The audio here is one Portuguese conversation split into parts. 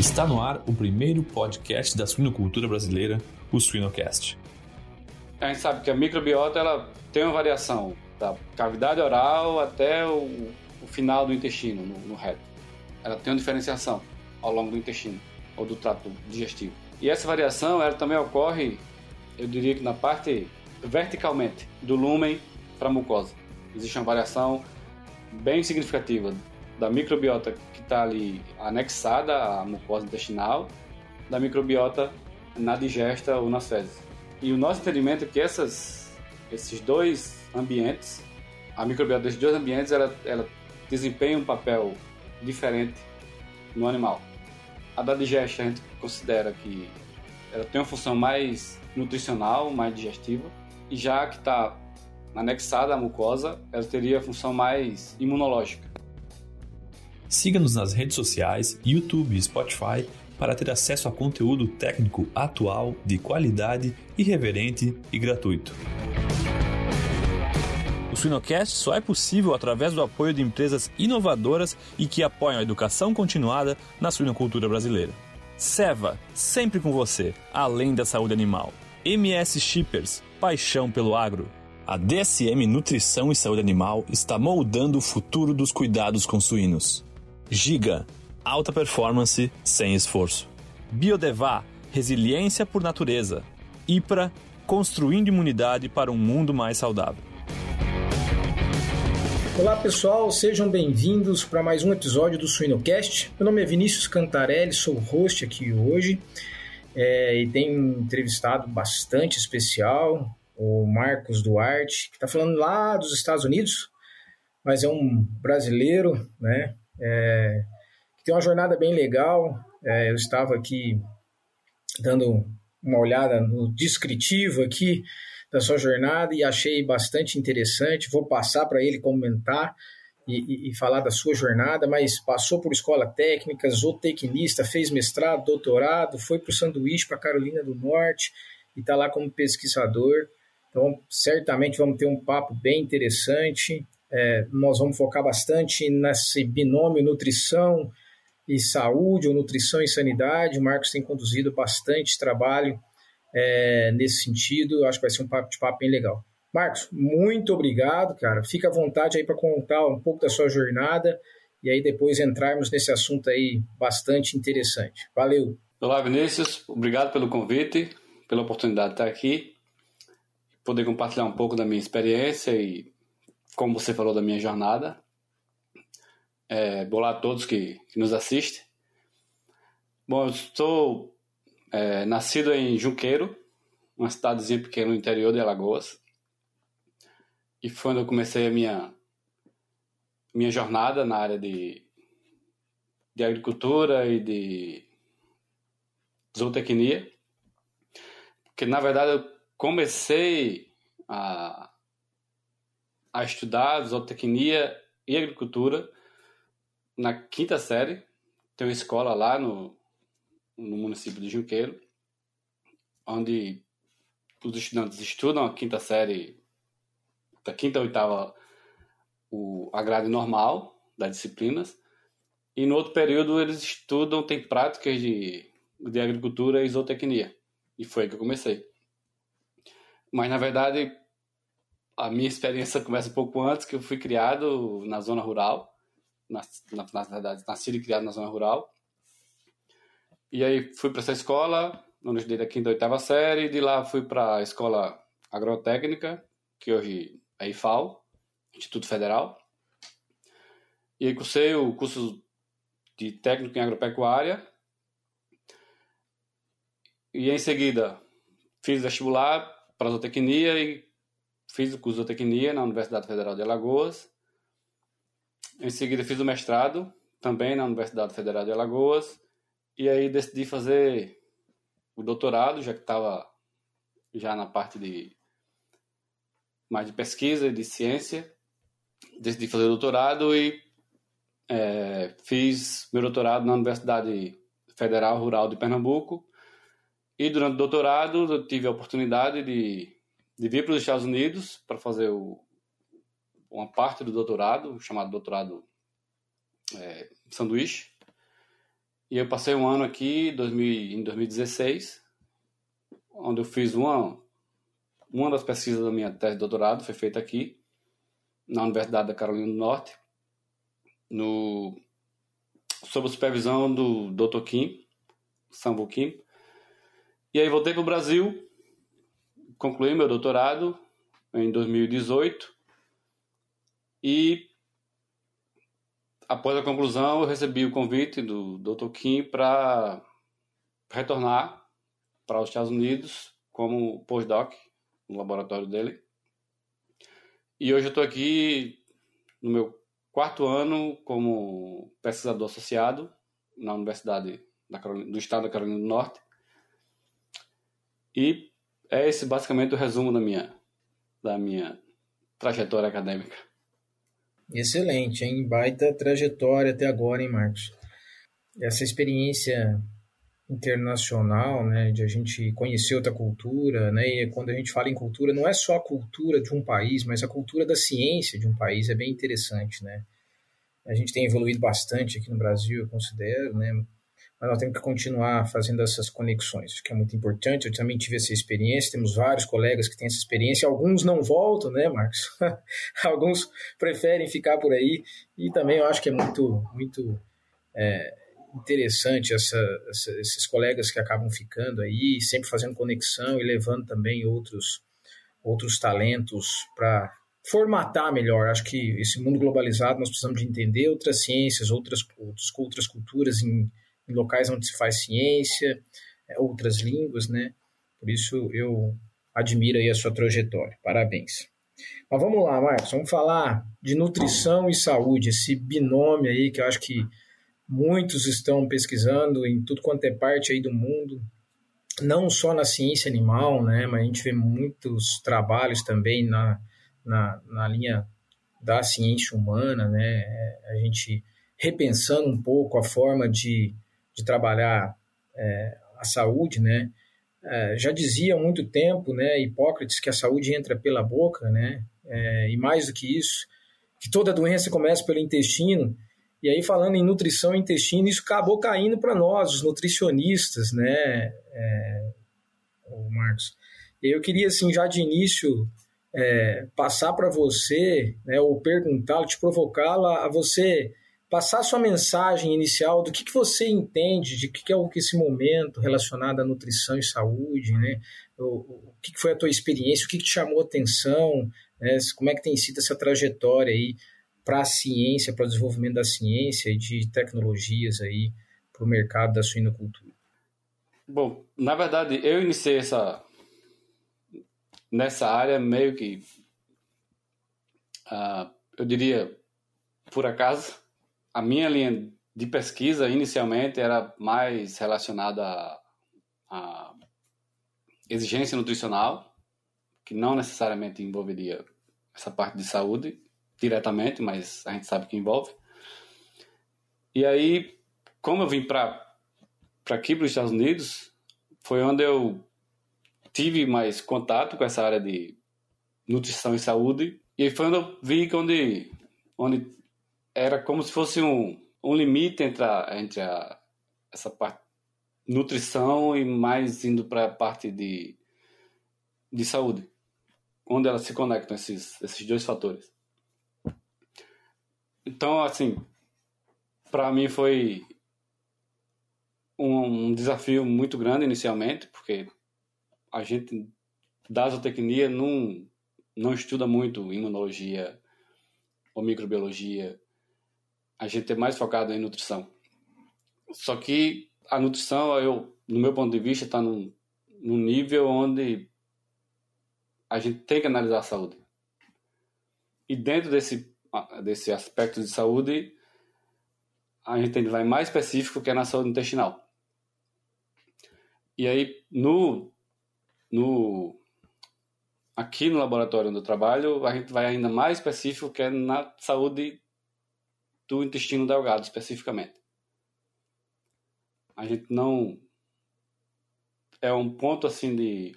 Está no ar o primeiro podcast da suinocultura brasileira, o Suinocast. A gente sabe que a microbiota ela tem uma variação da cavidade oral até o, o final do intestino, no, no reto. Ela tem uma diferenciação ao longo do intestino ou do trato digestivo. E essa variação ela também ocorre, eu diria que na parte verticalmente do lúmen para a mucosa. Existe uma variação bem significativa da microbiota está ali anexada à mucosa intestinal, da microbiota na digesta ou nas fezes. E o nosso entendimento é que essas, esses dois ambientes, a microbiota desses dois ambientes, ela, ela desempenha um papel diferente no animal. A da digesta a gente considera que ela tem uma função mais nutricional, mais digestiva, e já que está anexada à mucosa, ela teria a função mais imunológica. Siga-nos nas redes sociais, YouTube e Spotify para ter acesso a conteúdo técnico atual, de qualidade, irreverente e gratuito. O Suinocast só é possível através do apoio de empresas inovadoras e que apoiam a educação continuada na suinocultura brasileira. Seva, sempre com você, além da saúde animal. MS Shippers, paixão pelo agro. A DSM Nutrição e Saúde Animal está moldando o futuro dos cuidados com suínos. Giga, alta performance sem esforço. Biodevá, resiliência por natureza. IPRA, construindo imunidade para um mundo mais saudável. Olá pessoal, sejam bem-vindos para mais um episódio do Suinocast. Meu nome é Vinícius Cantarelli, sou host aqui hoje é, e tenho um entrevistado bastante especial, o Marcos Duarte, que está falando lá dos Estados Unidos, mas é um brasileiro, né? É, que tem uma jornada bem legal. É, eu estava aqui dando uma olhada no descritivo aqui da sua jornada e achei bastante interessante. Vou passar para ele comentar e, e, e, falar da sua jornada, mas passou por escola técnica, zootecnista, fez mestrado, doutorado, foi para o sanduíche para Carolina do Norte e está lá como pesquisador. Então, certamente vamos ter um papo bem interessante. É, nós vamos focar bastante nesse binômio nutrição e saúde, ou nutrição e sanidade. O Marcos tem conduzido bastante trabalho é, nesse sentido. Eu acho que vai ser um papo de papo bem legal. Marcos, muito obrigado, cara. Fica à vontade aí para contar um pouco da sua jornada e aí depois entrarmos nesse assunto aí bastante interessante. Valeu. Olá, Vinícius. Obrigado pelo convite, pela oportunidade de estar aqui, poder compartilhar um pouco da minha experiência e como você falou da minha jornada. É, a todos que, que nos assistem. Bom, eu estou é, nascido em Junqueiro, uma cidadezinha pequena no interior de Alagoas. E foi onde eu comecei a minha, minha jornada na área de, de agricultura e de zootecnia. Porque, na verdade, eu comecei a, a estudar zootecnia e agricultura na quinta série. Tem uma escola lá no, no município de Junqueiro, onde os estudantes estudam a quinta série, da quinta a oitava, o, a grade normal das disciplinas, e no outro período eles estudam, tem práticas de, de agricultura e zootecnia. E foi aí que eu comecei. Mas, na verdade, a minha experiência começa um pouco antes, que eu fui criado na zona rural, na, na, na verdade, nascido e criado na zona rural. E aí fui para essa escola, onde estudei da quinta e oitava série, de lá fui para a escola agrotécnica, que hoje é IFAL, Instituto Federal. E aí cursei o curso de técnico em agropecuária. E em seguida fiz vestibular para zootecnia e fiz o curso de zootecnia na Universidade Federal de Alagoas. Em seguida fiz o mestrado também na Universidade Federal de Alagoas. E aí decidi fazer o doutorado, já que estava já na parte de mais de pesquisa e de ciência. Decidi fazer doutorado e é, fiz meu doutorado na Universidade Federal Rural de Pernambuco. E durante o doutorado eu tive a oportunidade de de vir para os Estados Unidos para fazer o, uma parte do doutorado, chamado doutorado é, sanduíche. E eu passei um ano aqui em 2016, onde eu fiz uma, uma das pesquisas da minha tese de doutorado, foi feita aqui, na Universidade da Carolina do Norte, no, sob a supervisão do Dr. Kim, Sambo Kim. E aí voltei para o Brasil, concluí meu doutorado em 2018 e após a conclusão eu recebi o convite do Dr. Kim para retornar para os Estados Unidos como postdoc no laboratório dele. E hoje eu estou aqui no meu quarto ano como pesquisador associado na Universidade do Estado da Carolina do Norte. E é esse basicamente o resumo da minha, da minha trajetória acadêmica. Excelente, hein? Baita trajetória até agora, hein, Marcos? Essa experiência internacional, né, de a gente conhecer outra cultura, né, e quando a gente fala em cultura, não é só a cultura de um país, mas a cultura da ciência de um país é bem interessante, né. A gente tem evoluído bastante aqui no Brasil, eu considero, né, mas nós temos que continuar fazendo essas conexões, que é muito importante. Eu também tive essa experiência, temos vários colegas que têm essa experiência, alguns não voltam, né, Marcos? alguns preferem ficar por aí, e também eu acho que é muito, muito é, interessante essa, essa, esses colegas que acabam ficando aí, sempre fazendo conexão e levando também outros, outros talentos para formatar melhor. Acho que esse mundo globalizado nós precisamos de entender outras ciências, outras, outras culturas em em locais onde se faz ciência, é, outras línguas, né? Por isso eu admiro aí a sua trajetória. Parabéns. Mas vamos lá, Marcos, vamos falar de nutrição e saúde, esse binômio aí que eu acho que muitos estão pesquisando em tudo quanto é parte aí do mundo, não só na ciência animal, né, mas a gente vê muitos trabalhos também na, na, na linha da ciência humana, né, a gente repensando um pouco a forma de de trabalhar é, a saúde, né? É, já dizia há muito tempo, né, Hipócrates, que a saúde entra pela boca, né? É, e mais do que isso, que toda doença começa pelo intestino. E aí, falando em nutrição e intestino, isso acabou caindo para nós, os nutricionistas, né, é, Marcos? Eu queria, assim, já de início, é, passar para você, né, ou perguntá-lo, te provocá-la a você passar sua mensagem inicial do que, que você entende de que, que é esse momento relacionado à nutrição e saúde, né? O, o que, que foi a tua experiência, o que, que te chamou a atenção, né? como é que tem sido essa trajetória aí para a ciência, para o desenvolvimento da ciência e de tecnologias aí para o mercado da suinocultura. Bom, na verdade, eu iniciei essa nessa área meio que, uh, eu diria, por acaso, a minha linha de pesquisa inicialmente era mais relacionada à, exigência nutricional, que não necessariamente envolveria essa parte de saúde diretamente, mas a gente sabe que envolve. E aí, como eu vim para aqui, para os Estados Unidos, foi onde eu tive mais contato com essa área de nutrição e saúde. E foi onde eu vi que onde, onde era como se fosse um, um limite entre, a, entre a, essa parte nutrição e mais indo para a parte de, de saúde, onde elas se conectam, esses, esses dois fatores. Então, assim, para mim foi um, desafio muito grande inicialmente, porque a gente da zootecnia não, não estuda muito imunologia ou microbiologia a gente é mais focado em nutrição. Só que a nutrição, eu, no meu ponto de vista, está num, num nível onde a gente tem que analisar a saúde. E dentro desse, desse aspecto de saúde, a gente vai mais específico que é na saúde intestinal. E aí, no, no, aqui no laboratório onde eu trabalho, a gente vai ainda mais específico que é na saúde do intestino delgado especificamente. A gente não é um ponto assim de,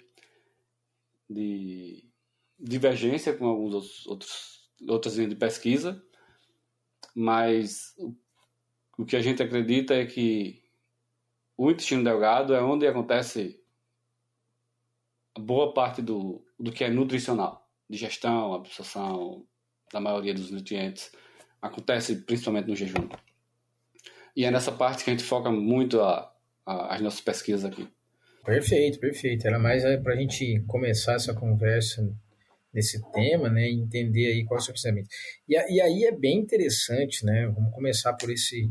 de divergência com alguns outros outras linhas de pesquisa, mas o, que a gente acredita é que o intestino delgado é onde acontece boa parte do, do que é nutricional, digestão, absorção da maioria dos nutrientes, acontece principalmente no jejum. E é nessa parte que a gente foca muito a, a, as nossas pesquisas aqui. Perfeito, perfeito. Era mais é, para a gente começar essa conversa nesse tema, né, e entender aí qual é o seu pensamento. E, e aí é bem interessante, né, vamos começar por esse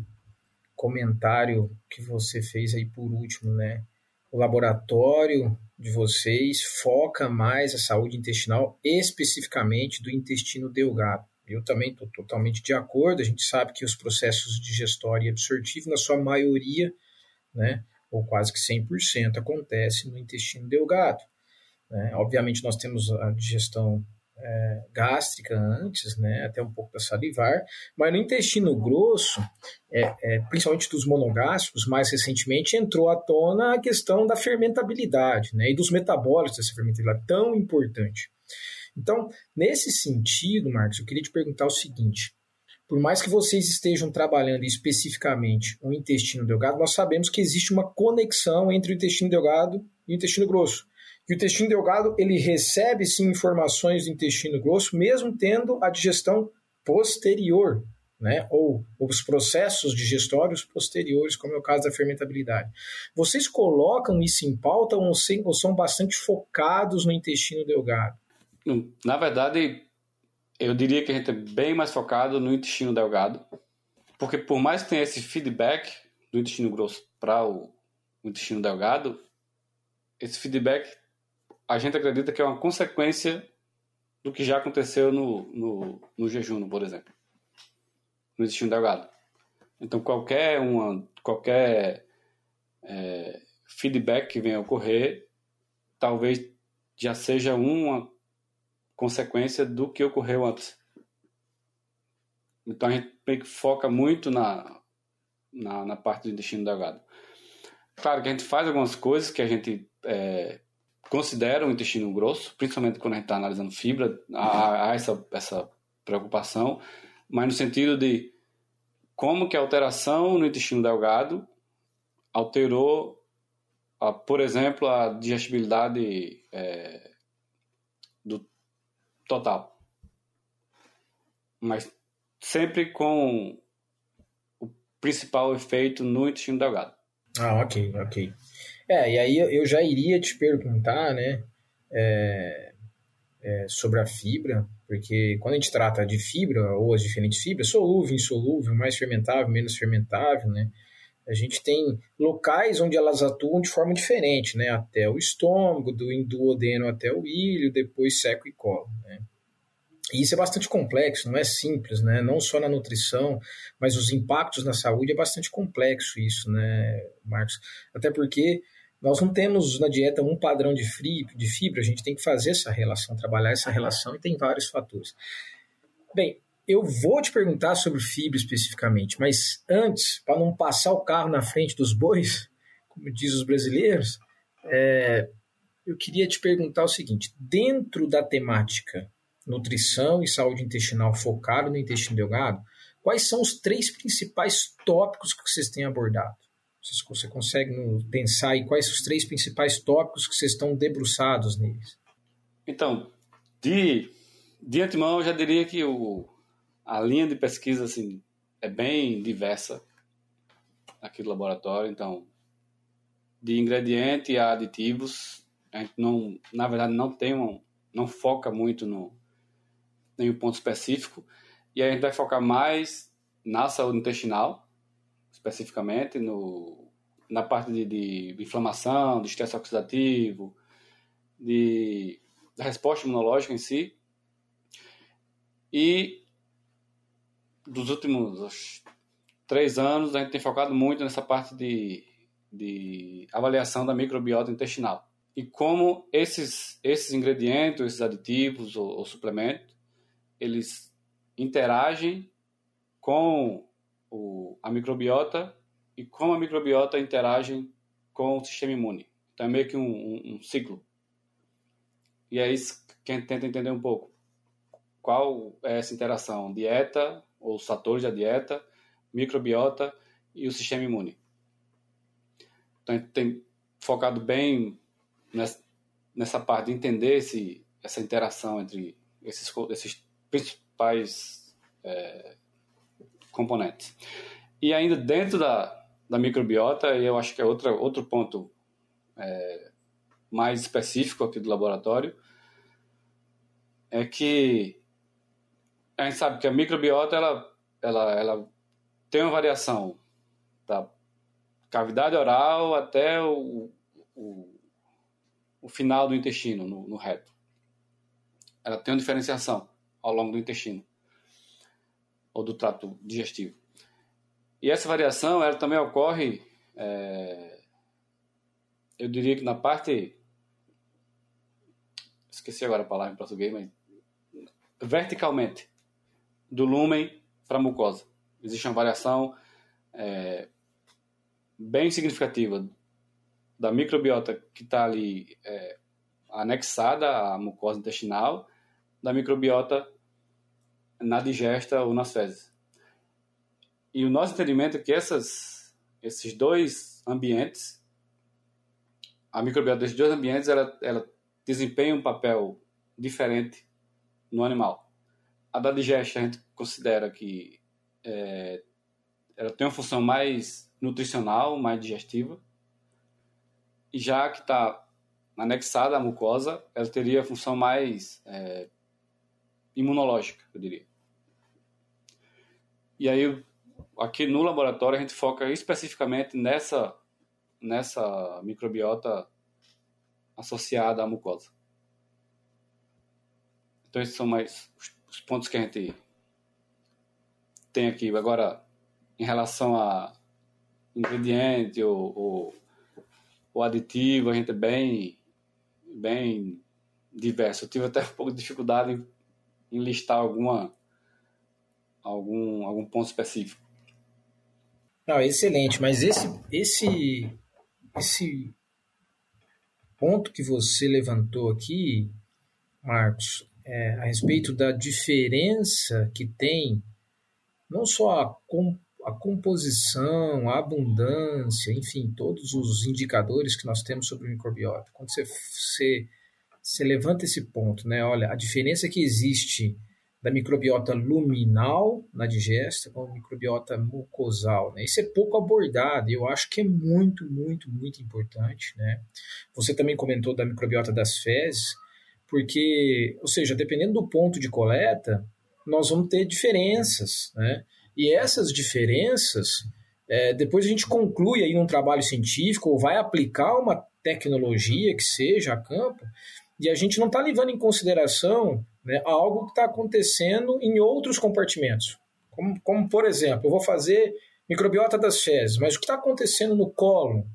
comentário que você fez aí por último, né, o laboratório de vocês foca mais a saúde intestinal, especificamente do intestino delgado. Eu também estou totalmente de acordo. A gente sabe que os processos digestório e absortivo, na sua maioria, né, ou quase que 100%, acontece no intestino delgado. Né? Obviamente, nós temos a digestão é, gástrica antes, né, até um pouco da salivar, mas no intestino grosso, é, é, principalmente dos monogástricos, mais recentemente entrou à tona a questão da fermentabilidade né, e dos metabólicos dessa fermentabilidade, tão importante. Então, nesse sentido, Marcos, eu queria te perguntar o seguinte: por mais que vocês estejam trabalhando especificamente o intestino delgado, nós sabemos que existe uma conexão entre o intestino delgado e o intestino grosso que o intestino delgado ele recebe sim informações do intestino grosso, mesmo tendo a digestão posterior, né? ou os processos digestórios posteriores, como é o caso da fermentabilidade. Vocês colocam isso em pauta ou são bastante focados no intestino delgado? Na verdade, eu diria que a gente é bem mais focado no intestino delgado, porque por mais que tenha esse feedback do intestino grosso para o intestino delgado, esse feedback a gente acredita que é uma consequência do que já aconteceu no, no, no jejum, por exemplo, no intestino delgado. Então, qualquer, uma, qualquer é, feedback que venha a ocorrer, talvez já seja uma consequência do que ocorreu antes. Então, a gente foca muito na, na, na parte do intestino delgado. Claro que a gente faz algumas coisas que a gente é, considera o intestino grosso, principalmente quando a gente está analisando fibra, há, há, essa, essa preocupação, mas no sentido de como que a alteração no intestino delgado alterou, a, por exemplo, a digestibilidade é, total. Mas sempre com o principal efeito no intestino delgado. Ah, ok, ok. É, e aí eu já iria te perguntar, né, é, é, sobre a fibra, porque quando a gente trata de fibra, ou as diferentes fibras, solúvel, insolúvel, mais fermentável, menos fermentável, né, a gente tem locais onde elas atuam de forma diferente, né, até o estômago, do duodeno até o ilho, depois seco e colo, né. E isso é bastante complexo, não é simples, né? Não só na nutrição, mas os impactos na saúde é bastante complexo isso, né, Marcos? Até porque nós não temos na dieta um padrão de, de fibra, a gente tem que fazer essa relação, trabalhar essa relação e tem vários fatores. Bem, eu vou te perguntar sobre fibra especificamente, mas antes, para não passar o carro na frente dos bois, como diz os brasileiros, é, eu queria te perguntar o seguinte: dentro da temática nutrição e saúde intestinal focado no intestino delgado, quais são os três principais tópicos que vocês têm abordado? Você consegue pensar aí quais os três principais tópicos que vocês estão debruçados neles? Então, de, de antemão, eu já diria que o, a linha de pesquisa assim, é bem diversa aqui do laboratório. Então, de ingrediente a aditivos, a gente não, na verdade, não tem um, não foca muito no nenhum ponto específico. E a gente vai focar mais na saúde intestinal, especificamente no, na parte de, de inflamação, de estresse oxidativo, de, da resposta imunológica em si. E dos últimos três anos, a gente tem focado muito nessa parte de, de avaliação da microbiota intestinal. E como esses, esses ingredientes, esses aditivos ou, ou suplementos, eles interagem com o, a microbiota e como a microbiota interage com o sistema imune. Então é meio que um, um, um ciclo. E é isso que a gente tenta entender um pouco. Qual é essa interação? Dieta, os fatores da dieta, microbiota e o sistema imune. Então, a gente tem focado bem nessa, nessa parte de entender esse, essa interação entre esses, esses principais é, componentes. E ainda dentro da, da microbiota, eu acho que é outra, outro ponto é, mais específico aqui do laboratório, é que a gente sabe que a microbiota ela, ela, ela tem uma variação da cavidade oral até o, o, o final do intestino, no, no reto. Ela tem uma diferenciação ao longo do intestino ou do trato digestivo. E essa variação ela também ocorre, é, eu diria que na parte, esqueci agora a palavra em português, mas verticalmente do lúmen para a mucosa. Existe uma variação é, bem significativa da microbiota que está ali é, anexada à mucosa intestinal, da microbiota na digesta ou nas fezes. E o nosso entendimento é que essas, esses dois ambientes, a microbiota desses dois ambientes, ela, ela desempenha um papel diferente no animal. A da digesta a gente considera que é, ela tem uma função mais nutricional, mais digestiva, e já que está anexada à mucosa, ela teria a função mais é, imunológica, eu diria. E aí, aqui no laboratório, a gente foca especificamente nessa, nessa microbiota associada à mucosa. Então, esses são mais os pontos que a gente tem aqui. Agora, em relação a ingrediente ou, ou, ou aditivo, a gente é bem, bem diverso. Eu tive até um pouco de dificuldade em, em listar alguma, algum, algum ponto específico. Não, excelente, mas esse, esse, esse ponto que você levantou aqui, Marcos, é, a respeito da diferença que tem não só a, com, a composição, a abundância, enfim, todos os indicadores que nós temos sobre o microbiota. Quando você, você, você levanta esse ponto, né? Olha, a diferença que existe da microbiota luminal na digesta com a microbiota mucosal. Né? Isso é pouco abordado e eu acho que é muito, muito, muito importante. Né? Você também comentou da microbiota das fezes porque, ou seja, dependendo do ponto de coleta, nós vamos ter diferenças, né? E essas diferenças, é, depois a gente conclui aí um trabalho científico ou vai aplicar uma tecnologia que seja a campo, e a gente não está levando em consideração né, algo que está acontecendo em outros compartimentos. Como, como, por exemplo, eu vou fazer microbiota das fezes, mas o que está acontecendo no colo,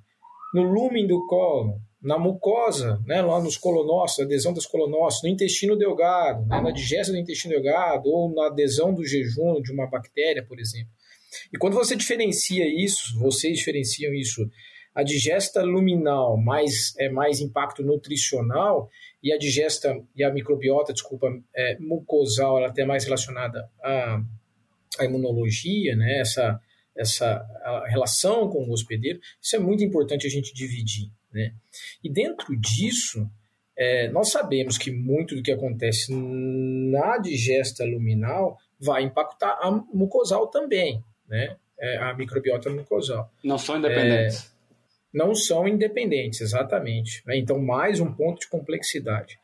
no lúmen do colo, na mucosa, né, lá nos colonócitos, adesão das colonócitos, no intestino delgado, né, na digesta do intestino delgado, ou na adesão do jejum de uma bactéria, por exemplo. E quando você diferencia isso, vocês diferenciam isso, a digesta luminal mais, é, mais impacto nutricional e a digesta e a microbiota, desculpa, é, mucosal, ela até mais relacionada à, à imunologia, né, essa, essa relação com o hospedeiro, isso é muito importante a gente dividir. Né? E dentro disso, é, nós sabemos que muito do que acontece na digesta luminal vai impactar a mucosal também, né? É, a microbiota mucosal. Não são independentes. É, não são independentes, exatamente. Né? Então, mais um ponto de complexidade.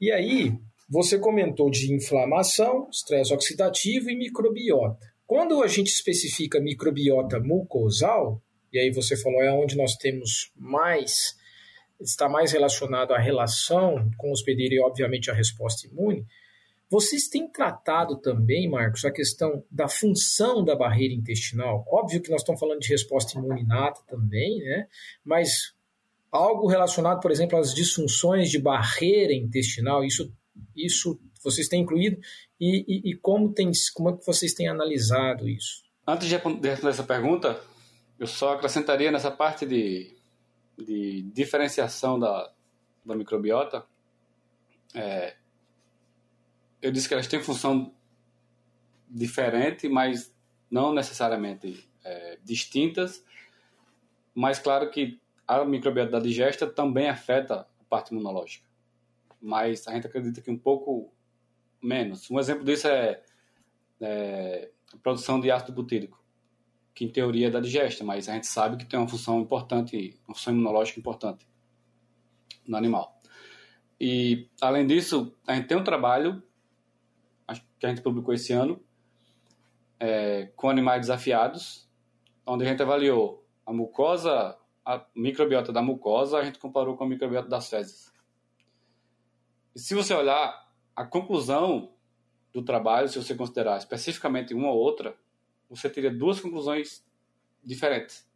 E aí, você comentou de inflamação, estresse oxidativo e microbiota. Quando a gente especifica microbiota mucosal, e aí você falou é onde nós temos mais está mais relacionado à relação com o hospedeiro e obviamente a resposta imune. Vocês têm tratado também, Marcos, a questão da função da barreira intestinal? Óbvio que nós estamos falando de resposta imune inata também, né? Mas algo relacionado, por exemplo, às disfunções de barreira intestinal, isso, isso vocês têm incluído e, e, e como, tem, como é que vocês têm analisado isso? Antes de responder essa pergunta, eu só acrescentaria nessa parte de, de diferenciação da, da microbiota. É, eu disse que elas têm função diferente, mas não necessariamente é, distintas. Mas claro que a microbiota da digesta também afeta a parte imunológica. Mas a gente acredita que um pouco menos. Um exemplo disso é, é a produção de ácido butírico, que em teoria é da digesta, mas a gente sabe que tem uma função importante, uma função imunológica importante no animal. E, além disso, a gente tem um trabalho que a gente publicou esse ano é, com animais desafiados, onde a gente avaliou a mucosa, a microbiota da mucosa, a gente comparou com a microbiota das fezes. E se você olhar a conclusão do trabalho, se você considerar especificamente uma ou outra, você teria duas conclusões diferentes.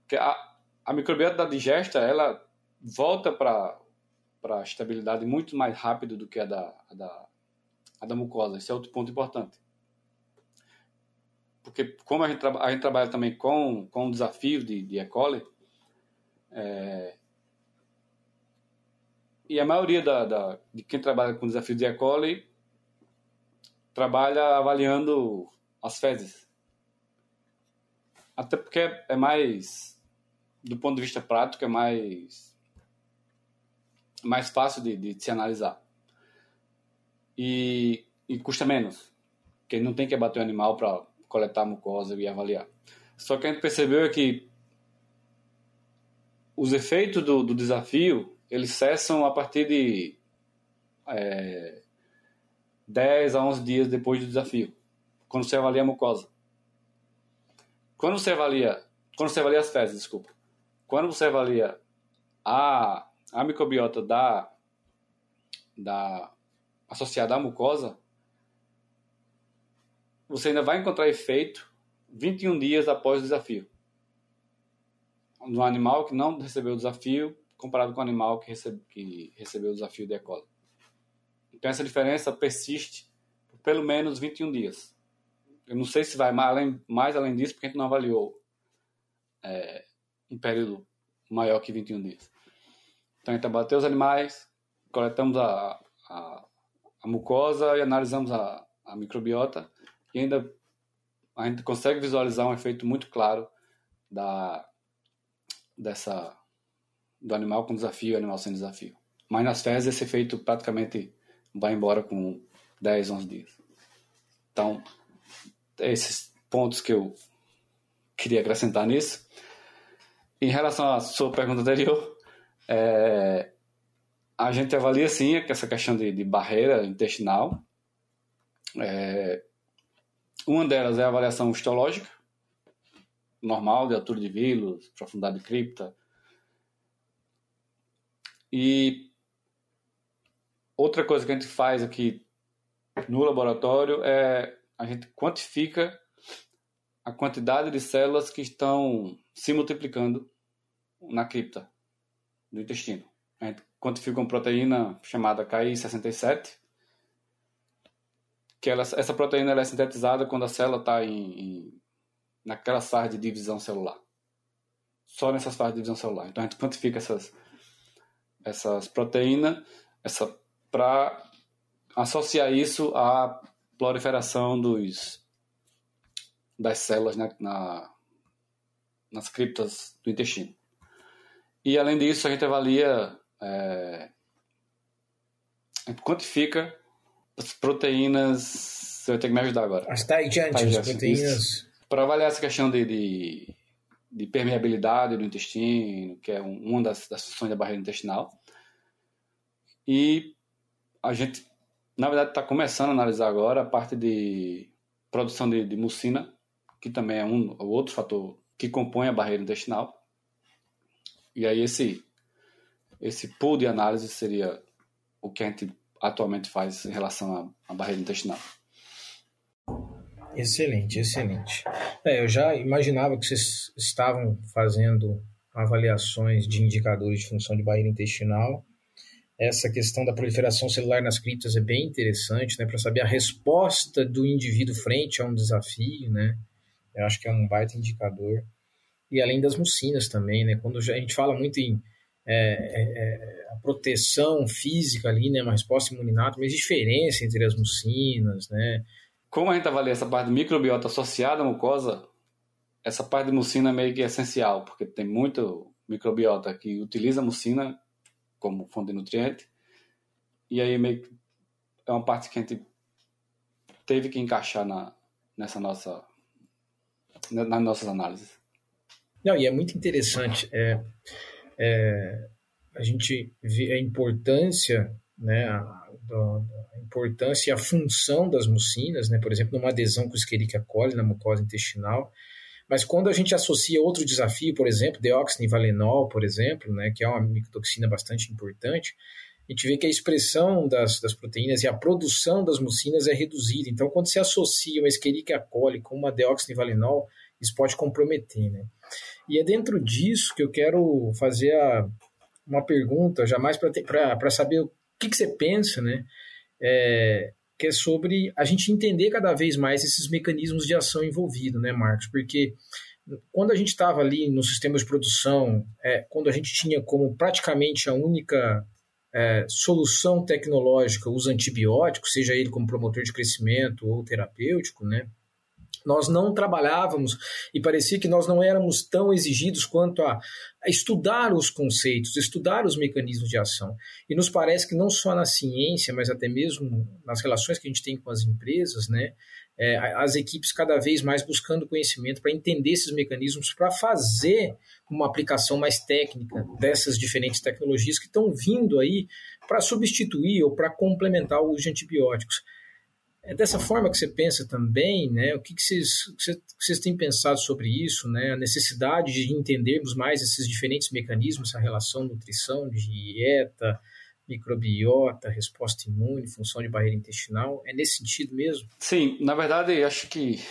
Porque a, a microbiota da digesta, ela volta para a estabilidade muito mais rápido do que a da, a da, a da mucosa. Esse é outro ponto importante. Porque como a gente, a gente trabalha também com, com o desafio de, de E. coli, é, e a maioria da, da, de quem trabalha com desafio de E. coli trabalha avaliando as fezes. Até porque é mais, do ponto de vista prático, é mais, mais fácil de, de se analisar. E, e custa menos. Porque não tem que abater o animal para coletar mucosa e avaliar. Só que a gente percebeu é que os efeitos do, do desafio eles cessam a partir de é, 10 a 11 dias depois do desafio, quando você avalia a mucosa. Quando você avalia, quando você avalia as fezes, desculpa. Quando você avalia a, a microbiota da, da associada à mucosa, você ainda vai encontrar efeito 21 dias após o desafio. No animal que não recebeu o desafio, comparado com o animal que, recebe, que recebeu o desafio de E. coli. Então essa diferença persiste por pelo menos 21 dias. Eu não sei se vai mais além, mais além disso, porque a gente não avaliou é, um período maior que 21 dias. Então a gente abateu os animais, coletamos a, a, a mucosa e analisamos a, a microbiota e ainda a gente consegue visualizar um efeito muito claro da dessa do animal com desafio e animal sem desafio. Mas nas fezes esse efeito praticamente vai embora com 10, 11 dias. Então, esses pontos que eu queria acrescentar nisso. Em relação à sua pergunta anterior, é, a gente avalia sim essa questão de, de barreira intestinal. É, uma delas é a avaliação histológica, normal, de altura de vírus, profundidade de cripta. E outra coisa que a gente faz aqui no laboratório é a gente quantifica a quantidade de células que estão se multiplicando na cripta do intestino. A gente quantifica uma proteína chamada KI67, que ela, essa proteína ela é sintetizada quando a célula está naquela fase de divisão celular. Só nessas fases de divisão celular. Então a gente quantifica essas, essas proteínas essa, para associar isso à proliferação dos, das células na, na, nas criptas do intestino. E além disso, a gente avalia, é, a gente quantifica as proteínas. Você vai ter que me ajudar agora. As taijantes, as proteínas. Para avaliar essa questão de, de, de, permeabilidade do intestino, que é uma das, das funções da barreira intestinal. E a gente na verdade, está começando a analisar agora a parte de produção de, de mucina, que também é um outro fator que compõe a barreira intestinal. E aí esse esse pool de análise seria o que a gente atualmente faz em relação à, à barreira intestinal. Excelente, excelente. É, eu já imaginava que vocês estavam fazendo avaliações de indicadores de função de barreira intestinal essa questão da proliferação celular nas criptas é bem interessante, né, para saber a resposta do indivíduo frente a um desafio, né? Eu acho que é um baita indicador. E além das mucinas também, né? Quando a gente fala muito em é, é, é, a proteção física ali, né, uma resposta imunidade, mas diferença entre as mucinas, né? Como a gente avalia essa parte de microbiota associada à mucosa, essa parte de mucina é meio que essencial, porque tem muito microbiota que utiliza mucina como fonte de nutriente, e aí meio que é uma parte que a gente teve que encaixar na, nessa nossa, nas nossas análises. Não, e é muito interessante. É, é, a gente vê a importância, né, a, a, importância e a função das mucinas, né, por exemplo, numa adesão com Escherichia coli na mucosa intestinal, mas quando a gente associa outro desafio, por exemplo, deoxinivalenol, por exemplo, né, que é uma micotoxina bastante importante, a gente vê que a expressão das, das proteínas e a produção das mucinas é reduzida. Então, quando se associa uma Escherichia coli com uma deoxinivalenol, isso pode comprometer, né? E é dentro disso que eu quero fazer a, uma pergunta, jamais para saber o que, que, você pensa, né? É, que é sobre a gente entender cada vez mais esses mecanismos de ação envolvidos, né, Marcos? Porque quando a gente estava ali no sistema de produção, é, quando a gente tinha como praticamente a única é, solução tecnológica os antibióticos, seja ele como promotor de crescimento ou terapêutico, né? Nós não trabalhávamos e parecia que nós não éramos tão exigidos quanto a, a estudar os conceitos, estudar os mecanismos de ação. E nos parece que não só na ciência, mas até mesmo nas relações que a gente tem com as empresas, né, é, as equipes cada vez mais buscando conhecimento para entender esses mecanismos, para fazer uma aplicação mais técnica dessas diferentes tecnologias que estão vindo aí para substituir ou para complementar o uso de antibióticos. É dessa forma que você pensa também, né? O que, que, vocês, que vocês têm pensado sobre isso, né? A necessidade de entendermos mais esses diferentes mecanismos, essa relação nutrição, dieta, microbiota, resposta imune, função de barreira intestinal, é nesse sentido mesmo? Sim, na verdade, acho que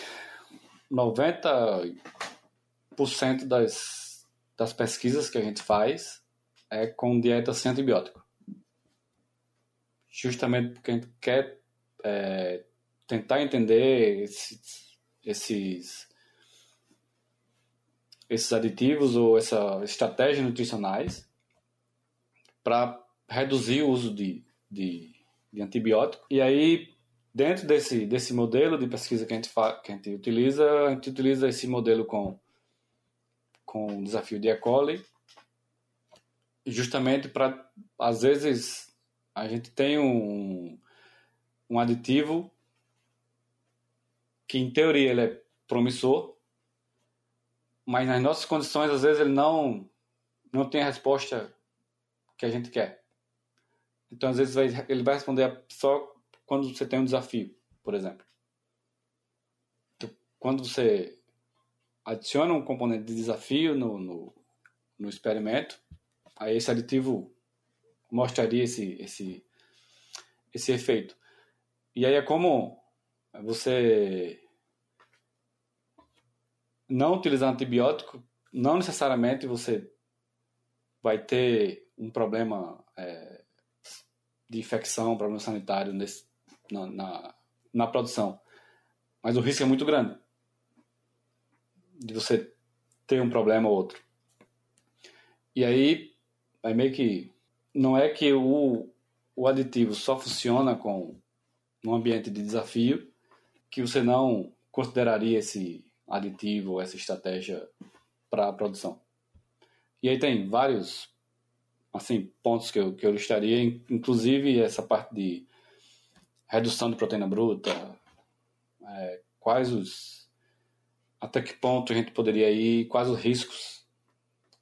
90% das, das pesquisas que a gente faz é com dieta sem antibiótico. Justamente porque a gente quer é, tentar entender esses, esses, esses aditivos ou essas estratégias nutricionais para reduzir o uso de, de, de. E aí, dentro desse, desse modelo de pesquisa que a, gente fa, que a gente utiliza, a gente utiliza esse modelo com, com o desafio de E. coli, justamente para, às vezes, a gente tem um, um aditivo que em teoria ele é promissor, mas nas nossas condições às vezes ele não não tem a resposta que a gente quer. Então às vezes vai, ele vai responder só quando você tem um desafio, por exemplo. Então, quando você adiciona um componente de desafio no, no, no experimento, aí esse aditivo mostraria esse, esse, esse efeito. E aí é como você não utilizar antibiótico, não necessariamente você vai ter um problema é, de infecção, um problema sanitário nesse, na, na, na, produção. Mas o risco é muito grande de você ter um problema ou outro. E aí, aí meio que não é que o, o aditivo só funciona com um ambiente de desafio que você não consideraria esse aditivo, essa estratégia para a produção. E aí tem vários assim pontos que eu, que eu listaria, inclusive essa parte de redução de proteína bruta, é, quais os até que ponto a gente poderia ir, quais os riscos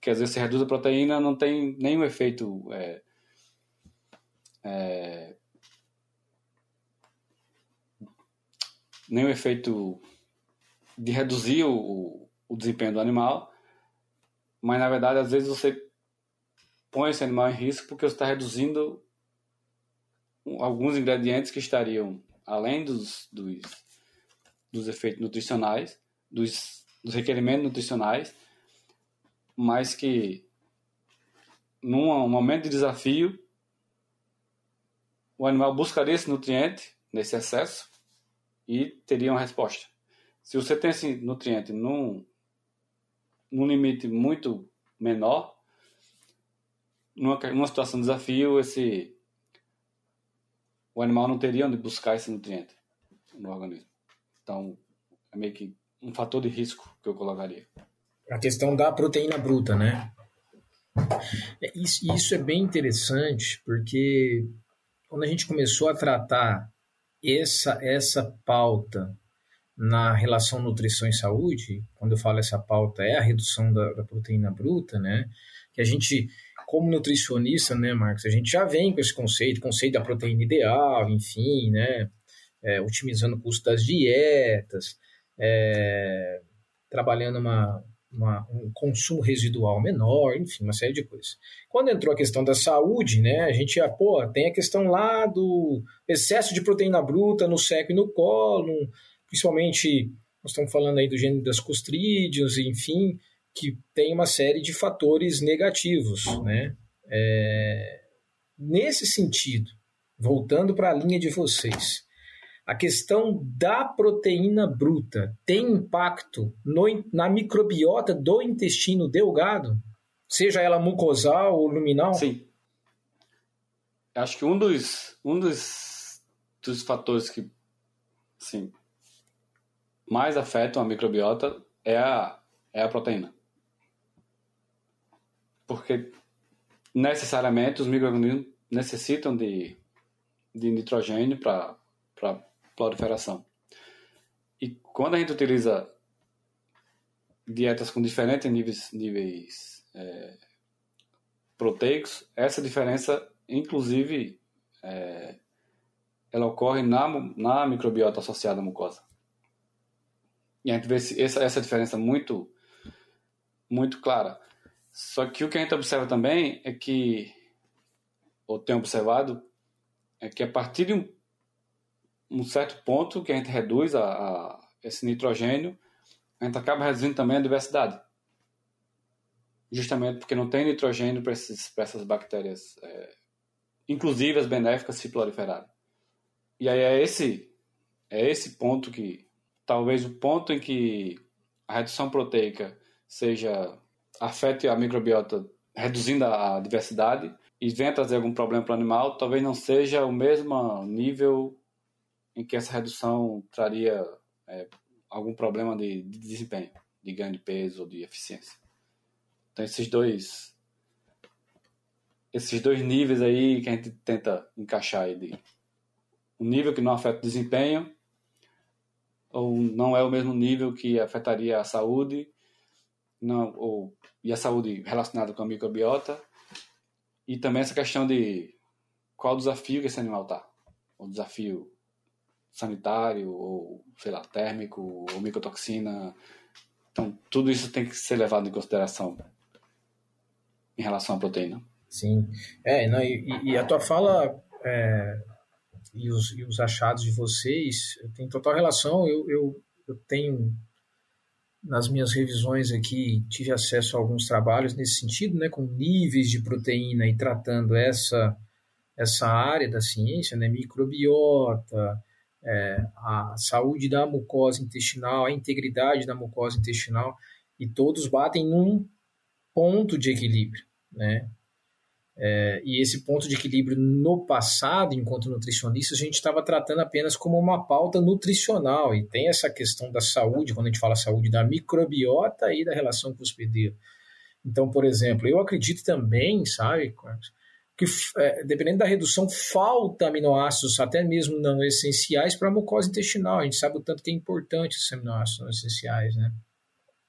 que às vezes se reduz a proteína não tem nenhum efeito é, é, nenhum efeito de reduzir o, o desempenho do animal, mas na verdade às vezes você põe esse animal em risco porque você está reduzindo alguns ingredientes que estariam além dos, dos, dos efeitos nutricionais, dos, dos requerimentos nutricionais, mas que num momento de desafio o animal buscaria esse nutriente nesse excesso e teria uma resposta. Se você tem esse nutriente num, num limite muito menor, numa, numa situação de desafio, esse, o animal não teria onde buscar esse nutriente no organismo. Então, é meio que um fator de risco que eu colocaria. A questão da proteína bruta, né? É, isso, isso é bem interessante, porque quando a gente começou a tratar essa, essa pauta na relação nutrição e saúde, quando eu falo essa pauta, é a redução da, da proteína bruta, né? Que a gente, como nutricionista, né, Marcos, a gente já vem com esse conceito, conceito da proteína ideal, enfim, né? É, otimizando o custo das dietas, é, trabalhando uma, uma, um consumo residual menor, enfim, uma série de coisas. Quando entrou a questão da saúde, né, a gente, ah, pô, tem a questão lá do excesso de proteína bruta no seco e no colo, principalmente, nós estamos falando aí do gênero das costrídeos, enfim, que tem uma série de fatores negativos, né? É, nesse sentido, voltando para a linha de vocês, a questão da proteína bruta tem impacto no, na microbiota do intestino delgado? Seja ela mucosal ou luminal? Sim. Acho que um dos, um dos, dos fatores que sim, mais afetam a microbiota é a, é a proteína. Porque necessariamente os micro-organismos necessitam de, de nitrogênio para proliferação. E quando a gente utiliza dietas com diferentes níveis, níveis é, proteicos, essa diferença, inclusive, é, ela ocorre na, na microbiota associada à mucosa. E a gente vê essa, essa diferença muito, muito clara. Só que o que a gente observa também é que, ou tem observado, é que a partir de um um certo ponto que a gente reduz a, a, esse nitrogênio, a gente acaba reduzindo também a diversidade. Justamente porque não tem nitrogênio para essas bactérias, é, inclusive as benéficas, se proliferarem. E aí é esse, é esse ponto que, talvez o ponto em que a redução proteica seja afete a microbiota reduzindo a diversidade e venha trazer algum problema para o animal, talvez não seja o mesmo nível em que essa redução traria é, algum problema de, de, desempenho, de ganho de peso ou de eficiência. Então esses dois esses dois níveis aí que a gente tenta encaixar aí de um nível que não afeta o desempenho ou não é o mesmo nível que afetaria a saúde não, ou, e a saúde relacionada com a microbiota e também essa questão de qual o desafio que esse animal está o desafio sanitário, ou sei lá, térmico, ou micotoxina. Então, tudo isso tem que ser levado em consideração em relação à proteína. Sim. É, não, e, e a tua fala é, e, os, e os achados de vocês tem total relação. Eu, eu, eu tenho, nas minhas revisões aqui, tive acesso a alguns trabalhos nesse sentido, né, com níveis de proteína e tratando essa, essa área da ciência, né, microbiota, é, a saúde da mucosa intestinal, a integridade da mucosa intestinal, e todos batem num ponto de equilíbrio, né? É, e esse ponto de equilíbrio no passado, enquanto nutricionista, a gente estava tratando apenas como uma pauta nutricional. E tem essa questão da saúde, quando a gente fala saúde da microbiota e da relação com o hospedeiro. Então, por exemplo, eu acredito também, sabe, Carlos, que, é, dependendo da redução, falta aminoácidos, até mesmo não essenciais, para a mucosa intestinal. A gente sabe o tanto que é importante esses aminoácidos não essenciais, né?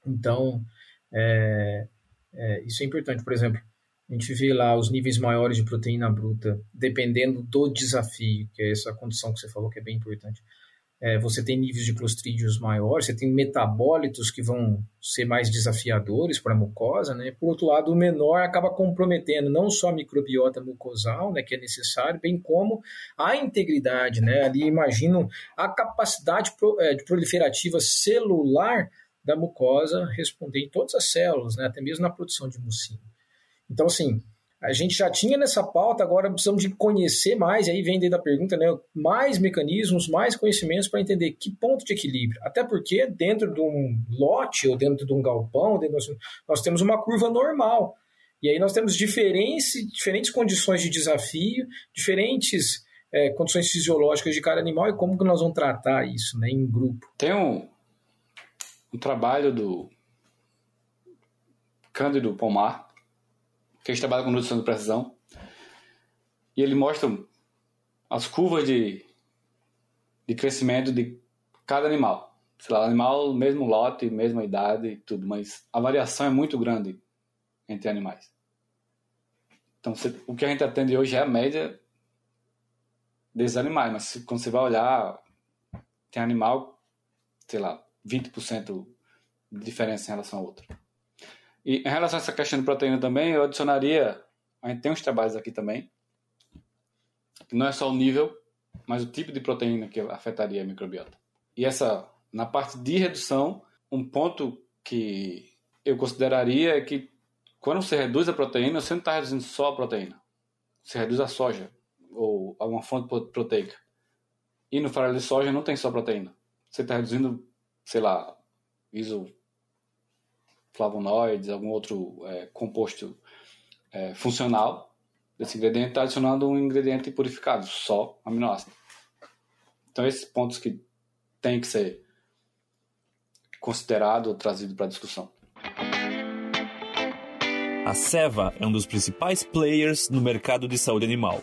Então, é, é, isso é importante. Por exemplo, a gente vê lá os níveis maiores de proteína bruta, dependendo do desafio, que é essa condição que você falou que é bem importante é, você tem níveis de clostrídeos maiores, você tem metabólitos que vão ser mais desafiadores para a mucosa, né? Por outro lado, o menor acaba comprometendo não só a microbiota mucosal, né, que é necessário, bem como a integridade, né? Ali imagino a capacidade pro, é, proliferativa celular da mucosa responder em todas as células, né? Até mesmo na produção de mucina. Então, assim, a gente já tinha nessa pauta, agora precisamos de conhecer mais, aí vem dentro da pergunta, né, mais mecanismos, mais conhecimentos para entender que ponto de equilíbrio. Até porque dentro de um lote, ou dentro de um galpão, nós temos uma curva normal. E aí nós temos diferentes, diferentes condições de desafio, diferentes é, condições fisiológicas de cada animal e como que nós vamos tratar isso né, em grupo. Tem um, um trabalho do Cândido Pomar, que a gente trabalha com nutrição de precisão, e ele mostra as curvas de, de crescimento de cada animal. Sei lá, animal, mesmo lote, mesma idade e tudo, mas a variação é muito grande entre animais. Então, você, o que a gente atende hoje é a média desses animais, mas quando você vai olhar, tem animal, sei lá, 20% de diferença em relação ao outro. E em relação a essa questão de proteína também, eu adicionaria, a gente tem uns trabalhos aqui também, que não é só o nível, mas o tipo de proteína que afetaria a microbiota. E essa, na parte de redução, um ponto que eu consideraria é que quando você reduz a proteína, você não está reduzindo só a proteína. Você reduz a soja ou alguma fonte proteica. E no farelo de soja não tem só proteína. Você está reduzindo, sei lá, isoflavonoides, algum outro é, composto é, funcional desse ingrediente, está adicionando um ingrediente purificado, só aminoácido. Então, esses pontos que tem que ser considerado ou trazido para discussão. A Seva é um dos principais players no mercado de saúde animal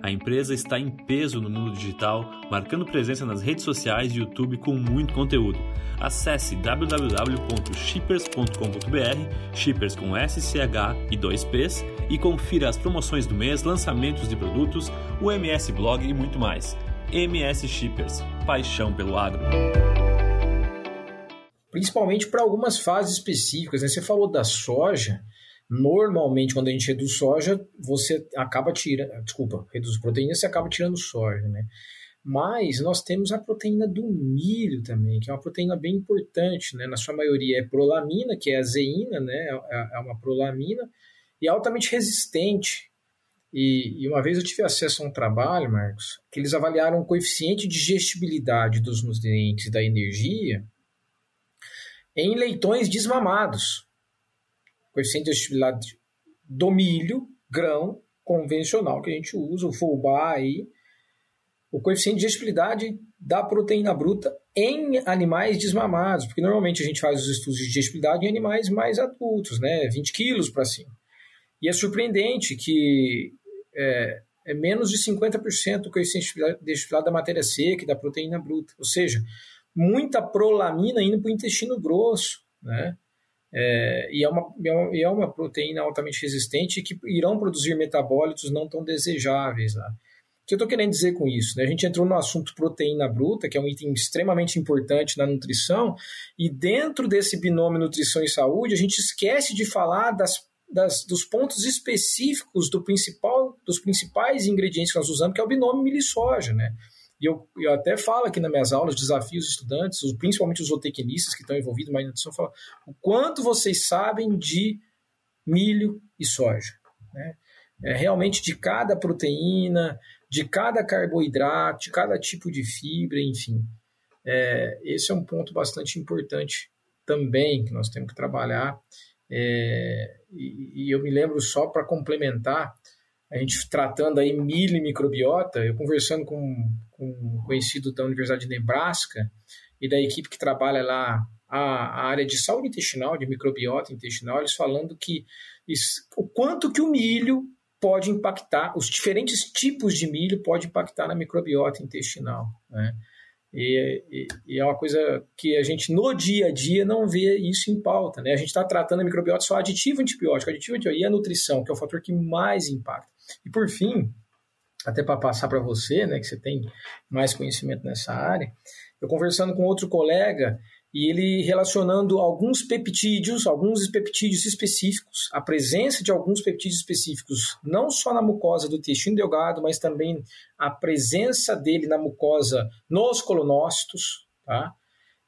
A empresa está em peso no mundo digital, marcando presença nas redes sociais e YouTube com muito conteúdo. Acesse www.shippers.com.br, shippers com SCH e 2Ps, e confira as promoções do mês, lançamentos de produtos, o MS Blog e muito mais. MS Shippers, paixão pelo agro. Principalmente para algumas fases específicas. Né? Você falou da soja. Normalmente, quando a gente reduz soja, você acaba tirando. Desculpa, reduz proteína, você acaba tirando soja, né? Mas nós temos a proteína do milho também, que é uma proteína bem importante, né? Na sua maioria é prolamina, que é a zeína, né? É, é uma prolamina, e é altamente resistente. E, e, uma vez eu tive acesso a um trabalho, Marcos, que eles avaliaram o coeficiente de digestibilidade dos nutrientes da energia em leitões desmamados de digestibilidade do milho, grão convencional que a gente usa, o fubá aí, o coeficiente de digestibilidade da proteína bruta em animais desmamados, porque normalmente a gente faz os estudos de digestibilidade em animais mais adultos, né, 20 quilos para cima. E é surpreendente que é, é menos de 50% o coeficiente de digestibilidade da matéria seca e da proteína bruta, ou seja, muita prolamina indo para o intestino grosso, né? É, e, é uma, é, é uma proteína altamente resistente que irão produzir metabólitos não tão desejáveis lá. O que eu estou querendo dizer com isso? Né? A gente entrou no assunto proteína bruta, que é um item extremamente importante na nutrição, e dentro desse binômio nutrição e saúde, a gente esquece de falar das, das, dos pontos específicos do principal, dos principais ingredientes que nós usamos, que é o binômio milho-soja. Né? E eu, eu até falo aqui nas minhas aulas, desafios os estudantes, principalmente os zootecnistas que estão envolvidos na nutrição, falo, o quanto vocês sabem de milho e soja. Né? É, realmente de cada proteína, de cada carboidrato, de cada tipo de fibra, enfim. É, esse é um ponto bastante importante também que nós temos que trabalhar. É, e, e eu me lembro só para complementar, a gente tratando aí milho e microbiota, eu conversando com, com um conhecido da Universidade de Nebraska e da equipe que trabalha lá a, área de saúde intestinal, de microbiota intestinal, eles falando que isso, o quanto que o milho pode impactar, os diferentes tipos de milho pode impactar na microbiota intestinal, né? E, e, e, é uma coisa que a gente no dia a dia não vê isso em pauta, né? A gente está tratando a microbiota só aditivo antibiótico, aditivo antibiótico e a nutrição, que é o fator que mais impacta. E por fim, até para passar para você, né, que você tem mais conhecimento nessa área, eu conversando com outro colega e ele relacionando alguns peptídeos, alguns peptídeos específicos, a presença de alguns peptídeos específicos, não só na mucosa do intestino delgado, mas também a presença dele na mucosa nos colonócitos, tá?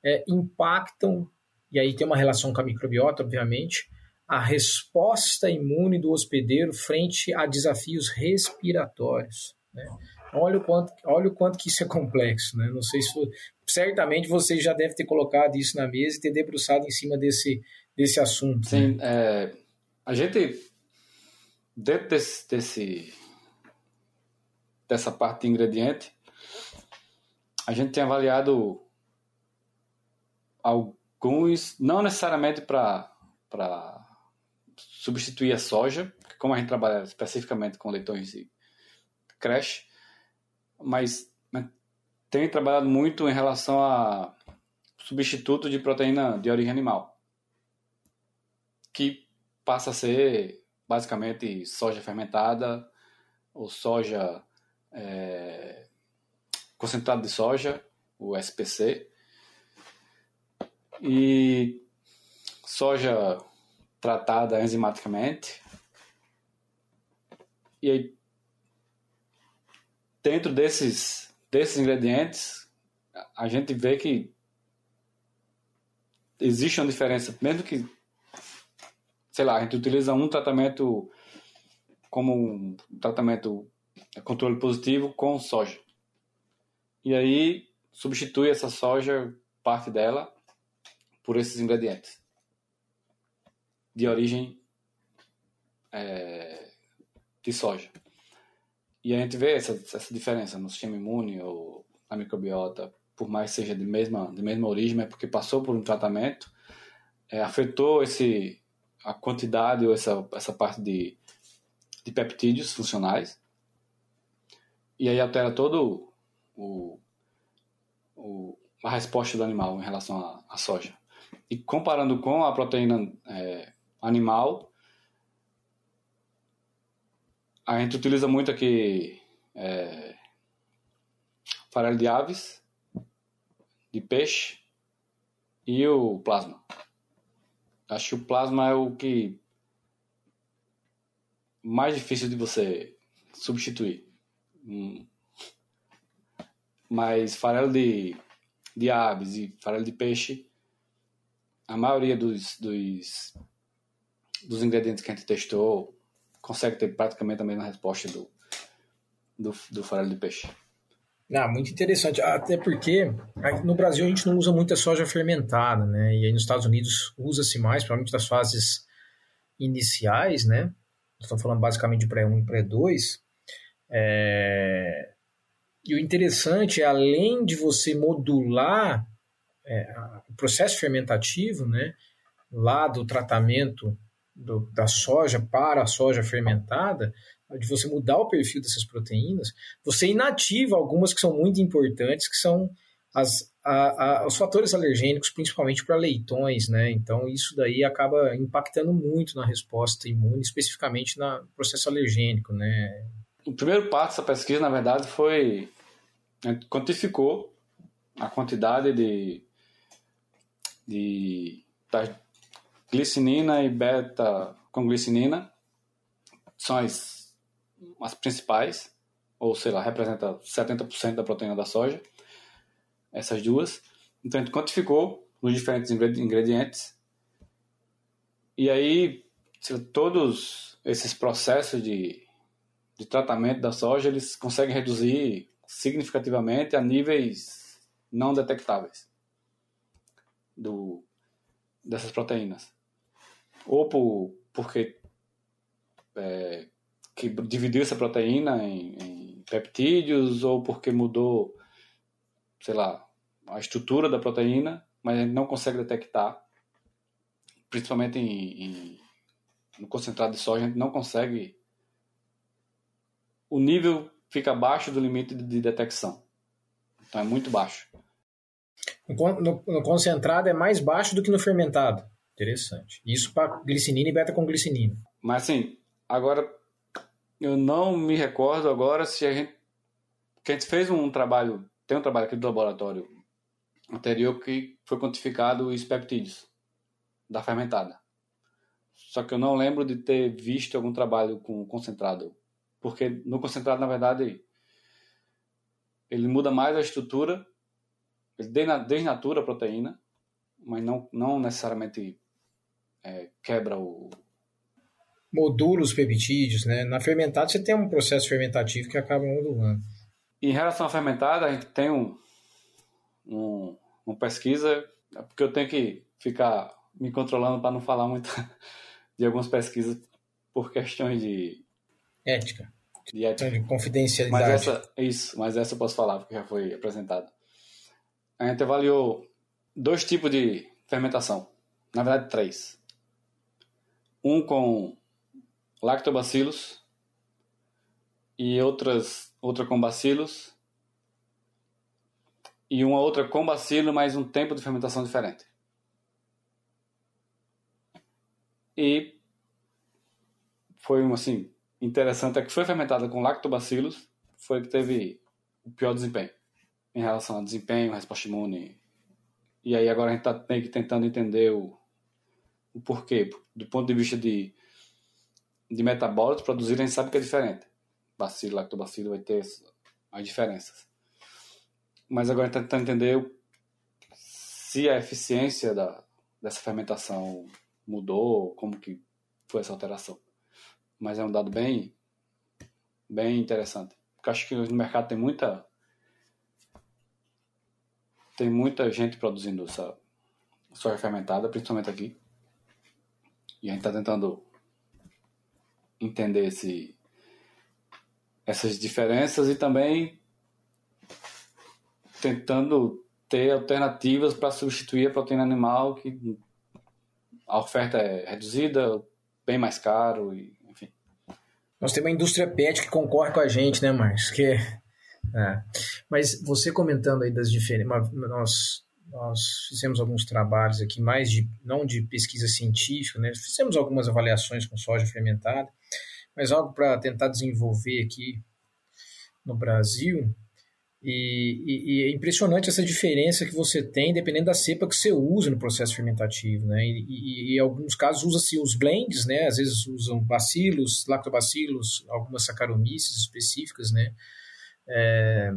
É, impactam e aí tem uma relação com a microbiota, obviamente, a resposta imune do hospedeiro frente a desafios respiratórios. Né? Olha o quanto, olha o quanto que isso é complexo, né? Não sei se certamente você já deve ter colocado isso na mesa e ter debruçado em cima desse, desse assunto. Sim, né? é, a gente dentro desse, desse dessa parte de ingrediente, a gente tem avaliado alguns, não necessariamente para substituir a soja, como a gente trabalha especificamente com leitões e creche, mas, mas tem trabalhado muito em relação a substituto de proteína de origem animal, que passa a ser basicamente soja fermentada ou soja é, concentrado de soja, o SPC, e soja tratada enzimaticamente. E aí, dentro desses, desses ingredientes, a gente vê que existe uma diferença, mesmo que, sei lá, a gente utiliza um tratamento como um tratamento controle positivo com soja. E aí substitui essa soja, parte dela, por esses ingredientes de origem é, de soja. E a gente vê essa, essa diferença no sistema imune ou na microbiota, por mais que seja de mesma, de mesma origem, é porque passou por um tratamento, é, afetou esse, a quantidade ou essa, essa parte de, de peptídeos funcionais, e aí altera todo o, o, a resposta do animal em relação à, soja. E comparando com a proteína é, animal, a gente utiliza muito aqui é, farelo de aves, de peixe e o plasma. Acho que o plasma é o que mais difícil de você substituir. Hum. Mas farelo de, de aves e farelo de peixe, a maioria dos, dos, dos ingredientes que a gente testou consegue ter praticamente a mesma resposta do, do, do farelo de peixe. Ah, muito interessante. Até porque no Brasil a gente não usa muita soja fermentada, né? E aí nos Estados Unidos usa-se mais, provavelmente das fases iniciais, né? Estamos falando basicamente de pré-1 e pré-2. É... E o interessante é, além de você modular é, o processo fermentativo, né? Lá do tratamento do, da soja para a soja fermentada, de você mudar o perfil dessas proteínas, você inativa algumas que são muito importantes, que são as, a, a, os fatores alergênicos, principalmente para leitões, né? Então, isso daí acaba impactando muito na resposta imune, especificamente no processo alergênico, né? O primeiro passo dessa pesquisa, na verdade, foi quantificou a quantidade de, de glicinina e beta com glicinina são as, as principais, ou sei lá, representa 70% da proteína da soja, essas duas. Então a gente quantificou os diferentes ingredientes e aí todos esses processos de, de tratamento da soja eles conseguem reduzir significativamente a níveis não detectáveis do, dessas proteínas ou por, porque é, que dividiu essa proteína em, em, peptídeos, ou porque mudou, sei lá, a estrutura da proteína, mas a gente não consegue detectar, principalmente em, em, no concentrado de soja, a gente não consegue. O nível fica abaixo do limite de detecção. Então é muito baixo. No, no, no concentrado é mais baixo do que no fermentado. Interessante. Isso para glicinina e beta com glicinina. Mas assim, agora eu não me recordo agora se a gente que a gente fez um trabalho, tem um trabalho aqui do laboratório anterior que foi quantificado os peptídeos da fermentada. Só que eu não lembro de ter visto algum trabalho com concentrado, porque no concentrado na verdade ele muda mais a estrutura, ele desnatura a proteína mas não, não necessariamente é, quebra o. Modula os peptídeos, né? Na fermentada você tem um processo fermentativo que acaba modulando. Em relação à fermentada, a gente tem um, um, uma pesquisa, é porque eu tenho que ficar me controlando para não falar muito de algumas pesquisas por questões de ética. De ética. De confidencialidade. Mas essa, isso, mas essa eu posso falar porque já foi apresentada. A gente avaliou dois tipos de fermentação, na verdade três. Um com lactobacilos e outras outra com bacilos e uma outra com bacilo, mas um tempo de fermentação diferente. E foi um assim interessante é que foi fermentada com lactobacilos, foi que teve o pior desempenho em relação ao desempenho, resposta imune. E aí agora a gente está tentando entender o, o porquê. Do ponto de vista de, de metabólitos, produzir a gente sabe que é diferente. Bacilo, lactobacilo vai ter as diferenças. Mas agora está tentando entender se a eficiência da, dessa fermentação mudou, como que foi essa alteração. Mas é um dado bem, bem interessante. Porque acho que no mercado tem muita tem muita gente produzindo essa soja fermentada, principalmente aqui. E a gente está tentando entender esse, essas diferenças e também tentando ter alternativas para substituir a proteína animal que a oferta é reduzida, bem mais caro, e, enfim. Nós temos uma indústria pet que concorre com a gente, né, Marcos? Que, é. Mas você comentando aí das diferenças, nós, nós fizemos alguns trabalhos aqui, mais de, não de pesquisa científica, né? Fizemos algumas avaliações com soja fermentada, mas algo para tentar desenvolver aqui no Brasil, e, e, e, é impressionante essa diferença que você tem dependendo da cepa que você usa no processo fermentativo, né? E, e em alguns casos usa-se os blends, né? Às vezes usam bacilos, lactobacilos, algumas saccharomyces específicas, né? É,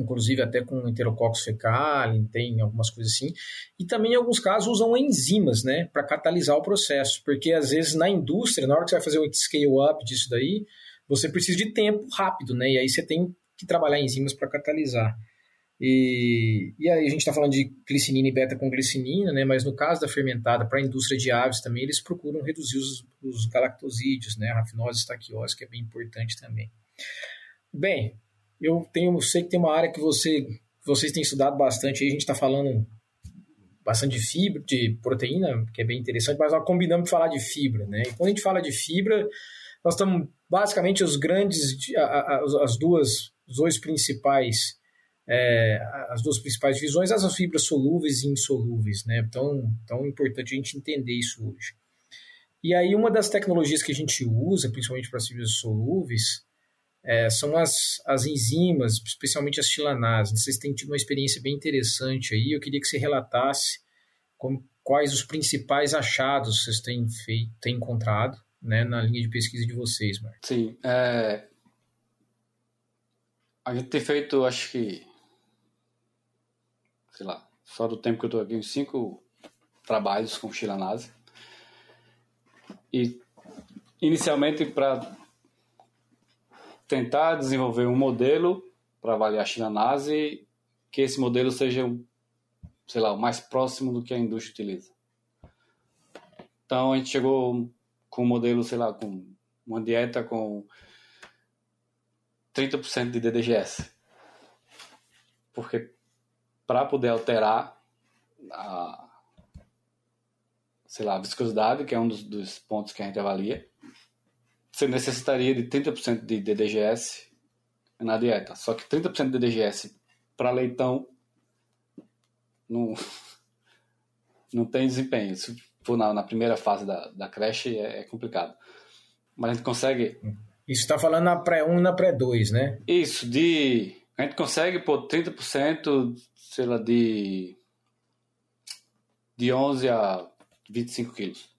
inclusive até com enterococcus fecali, tem algumas coisas assim. E também em alguns casos usam enzimas, né? Para catalisar o processo, porque às vezes na indústria, na hora que você vai fazer o scale up disso daí, você precisa de tempo rápido, né? E aí você tem que trabalhar enzimas para catalisar. E, e aí a gente está falando de glicinina e beta-conglicinina, né? mas no caso da fermentada, para a indústria de aves também, eles procuram reduzir os, os galactosídeos, né? a rafinose estaquiose, que é bem importante também. Bem, eu tenho, sei que tem uma área que você, vocês têm estudado bastante, aí a gente está falando bastante de fibra, de proteína, que é bem interessante, mas nós combinamos de falar de fibra. Né? E quando a gente fala de fibra, nós estamos basicamente os grandes, as duas os dois principais é, as duas principais divisões, as fibras solúveis e insolúveis, né? Então, tão importante a gente entender isso hoje. E aí, uma das tecnologias que a gente usa, principalmente para as fibras solúveis, é, são as, as enzimas, especialmente as tilanases. Vocês têm tido uma experiência bem interessante aí. Eu queria que você relatasse como, quais os principais achados vocês têm, feito, têm encontrado né, na linha de pesquisa de vocês, Marcos. Sim. É, a gente tem feito, acho que, sei lá, só do tempo que eu estou aqui, uns cinco trabalhos com chilanase. E inicialmente para tentar desenvolver um modelo para avaliar a chilanase que esse modelo seja, sei lá, o mais próximo do que a indústria utiliza. Então a gente chegou com um modelo, sei lá, com uma dieta com 30% de DDGS. Porque para poder alterar a, sei lá, a viscosidade, que é um dos, dos pontos que a gente avalia, você necessitaria de 30% de DDGS na dieta. Só que 30% de DDGS para leitão não, não tem desempenho. Se for na, na primeira fase da, da creche, é, é complicado. Mas a gente consegue isso está falando na pré-1 e na pré-2, né? Isso, de. A gente consegue por 30%, sei lá, de. de 11 a 25 quilos.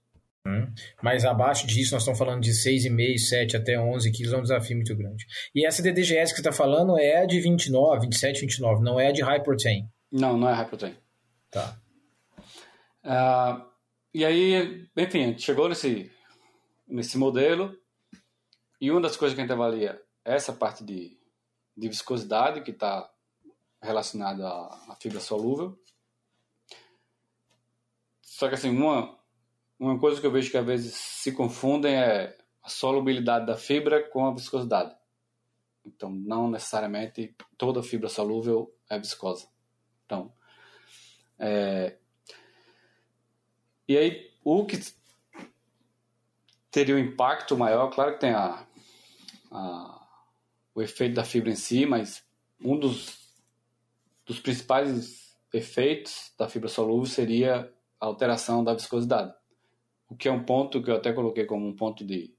Hum. Mas abaixo disso, nós estamos falando de 6,5, 7 até 11 quilos, é um desafio muito grande. E essa DDGS que você está falando é a de 29, 27, 29, não é a de high protein. Não, não é high protein. Tá. Uh, e aí, enfim, a gente chegou nesse, nesse modelo e uma das coisas que a gente avalia é essa parte de, de viscosidade que está relacionada à, à fibra solúvel. Só que assim, uma, uma coisa que eu vejo que às vezes se confundem é a solubilidade da fibra com a viscosidade. Então, não necessariamente toda fibra solúvel é viscosa. Então, é... e aí o que teria um impacto maior, claro que tem a, a, o efeito da fibra em si, mas um dos, dos principais efeitos da fibra solúvel seria a alteração da viscosidade. O que é um ponto que eu até coloquei como um ponto de,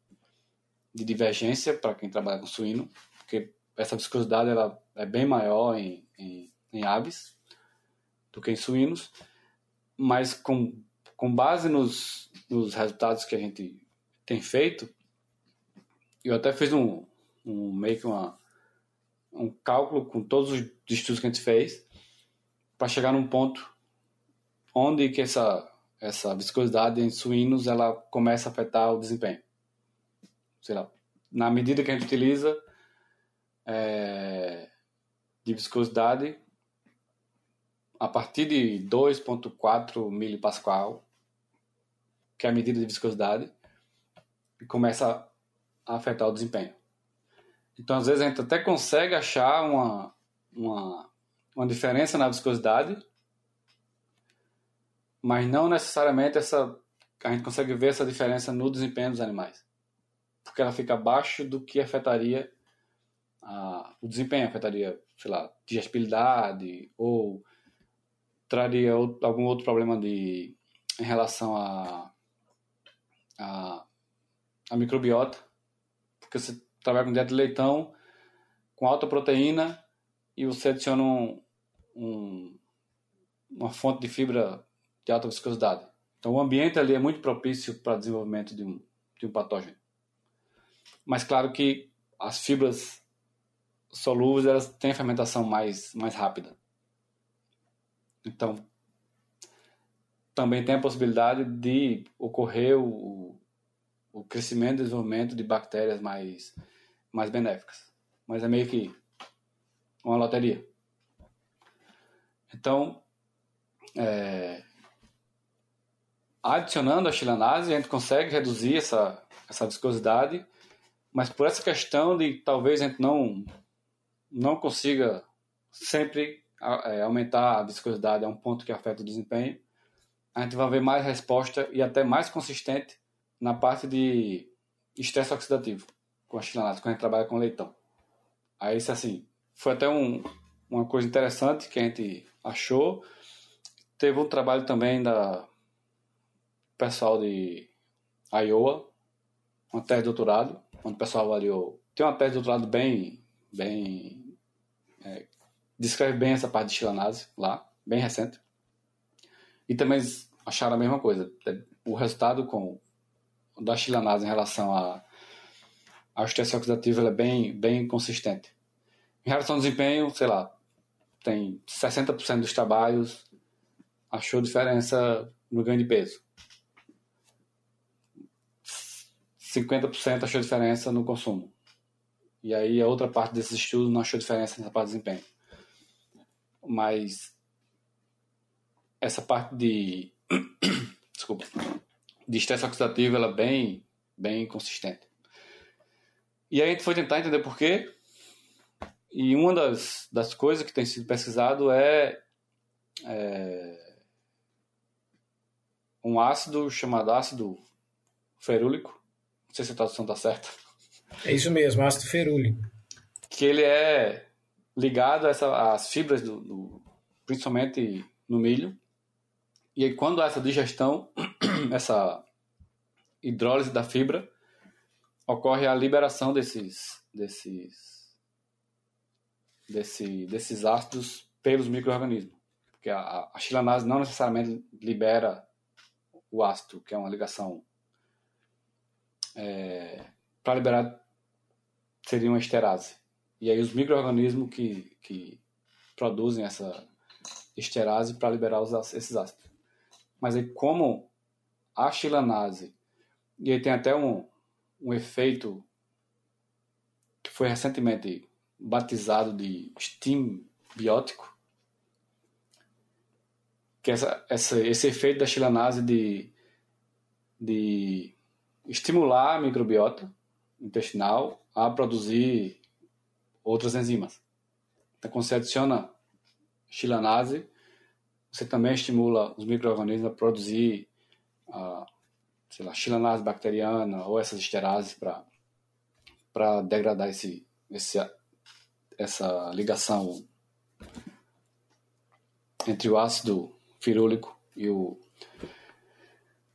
de divergência para quem trabalha com suíno, porque essa viscosidade ela é bem maior em, em, em aves do que em suínos, mas com, com base nos, nos resultados que a gente tem feito, eu até fiz um, um meio que uma, um cálculo com todos os estudos que a gente fez para chegar num ponto onde que essa essa viscosidade em suínos ela começa a afetar o desempenho. Sei lá, na medida que a gente utiliza é, de viscosidade, a partir de 2.4 milipascal, que é a medida de viscosidade, começa a afetar o desempenho. Então, às vezes, a gente até consegue achar uma, uma, uma diferença na viscosidade, mas não necessariamente essa a gente consegue ver essa diferença no desempenho dos animais, porque ela fica abaixo do que afetaria a, o desempenho, afetaria, sei lá, digestibilidade ou traria algum outro problema de em relação a, a, a microbiota, porque você trabalha com dieta de leitão com alta proteína e você adiciona um, um, uma fonte de fibra de alta viscosidade. Então, o ambiente ali é muito propício para o desenvolvimento de um, de um patógeno. Mas, claro que as fibras solúveis elas têm a fermentação mais, mais rápida. Então, também tem a possibilidade de ocorrer o, o crescimento e desenvolvimento de bactérias mais, mais benéficas. Mas é meio que uma loteria. Então, é, adicionando a chilanase, a gente consegue reduzir essa, essa viscosidade, mas por essa questão de talvez a gente não, não consiga sempre é, aumentar a viscosidade a um ponto que afeta o desempenho, a gente vai ver mais resposta e até mais consistente na parte de estresse oxidativo com a chilanase, quando a gente trabalha com leitão. Aí, isso assim, foi até um, uma coisa interessante que a gente achou. Teve um trabalho também da pessoal de Iowa, uma tese de doutorado, onde o pessoal avaliou. Tem uma tese de doutorado bem. bem é, descreve bem essa parte de chilanase lá, bem recente. E também acharam a mesma coisa. O resultado com da chilanase em relação a, ao estresse oxidativo é bem, bem consistente. Em relação ao desempenho, sei lá, tem 60% dos trabalhos achou diferença no ganho de peso. 50% achou diferença no consumo. E aí a outra parte desses estudos não achou diferença nessa parte de desempenho. Mas essa parte de desculpa, de estresse oxidativo ela é bem bem consistente. E aí a gente foi tentar entender por quê. E uma das, das coisas que tem sido pesquisado é, é um ácido chamado ácido ferúlico, sei se a tradução está certa. É isso mesmo, ácido ferúlico. Que ele é ligado a essa, às fibras, do, do, principalmente no milho. E aí, quando há essa digestão, essa hidrólise da fibra, ocorre a liberação desses, desses, desse, desses ácidos pelos micro-organismos. Porque a, a chilanase não necessariamente libera o ácido, que é uma ligação é, para liberar seria uma esterase. E aí os micro-organismos que, que produzem essa esterase para liberar os, esses ácidos. Mas aí como a chilanase, e aí tem até um, um efeito que foi recentemente batizado de steam biótico, que essa, essa, esse efeito da chilanase de, de estimular a microbiota intestinal a produzir outras enzimas. Então, quando você adiciona chilanase, você também estimula os micro-organismos a produzir, a, sei lá, chilanase bacteriana ou essas esterases para degradar esse, esse, essa ligação entre o ácido firúlico e, o,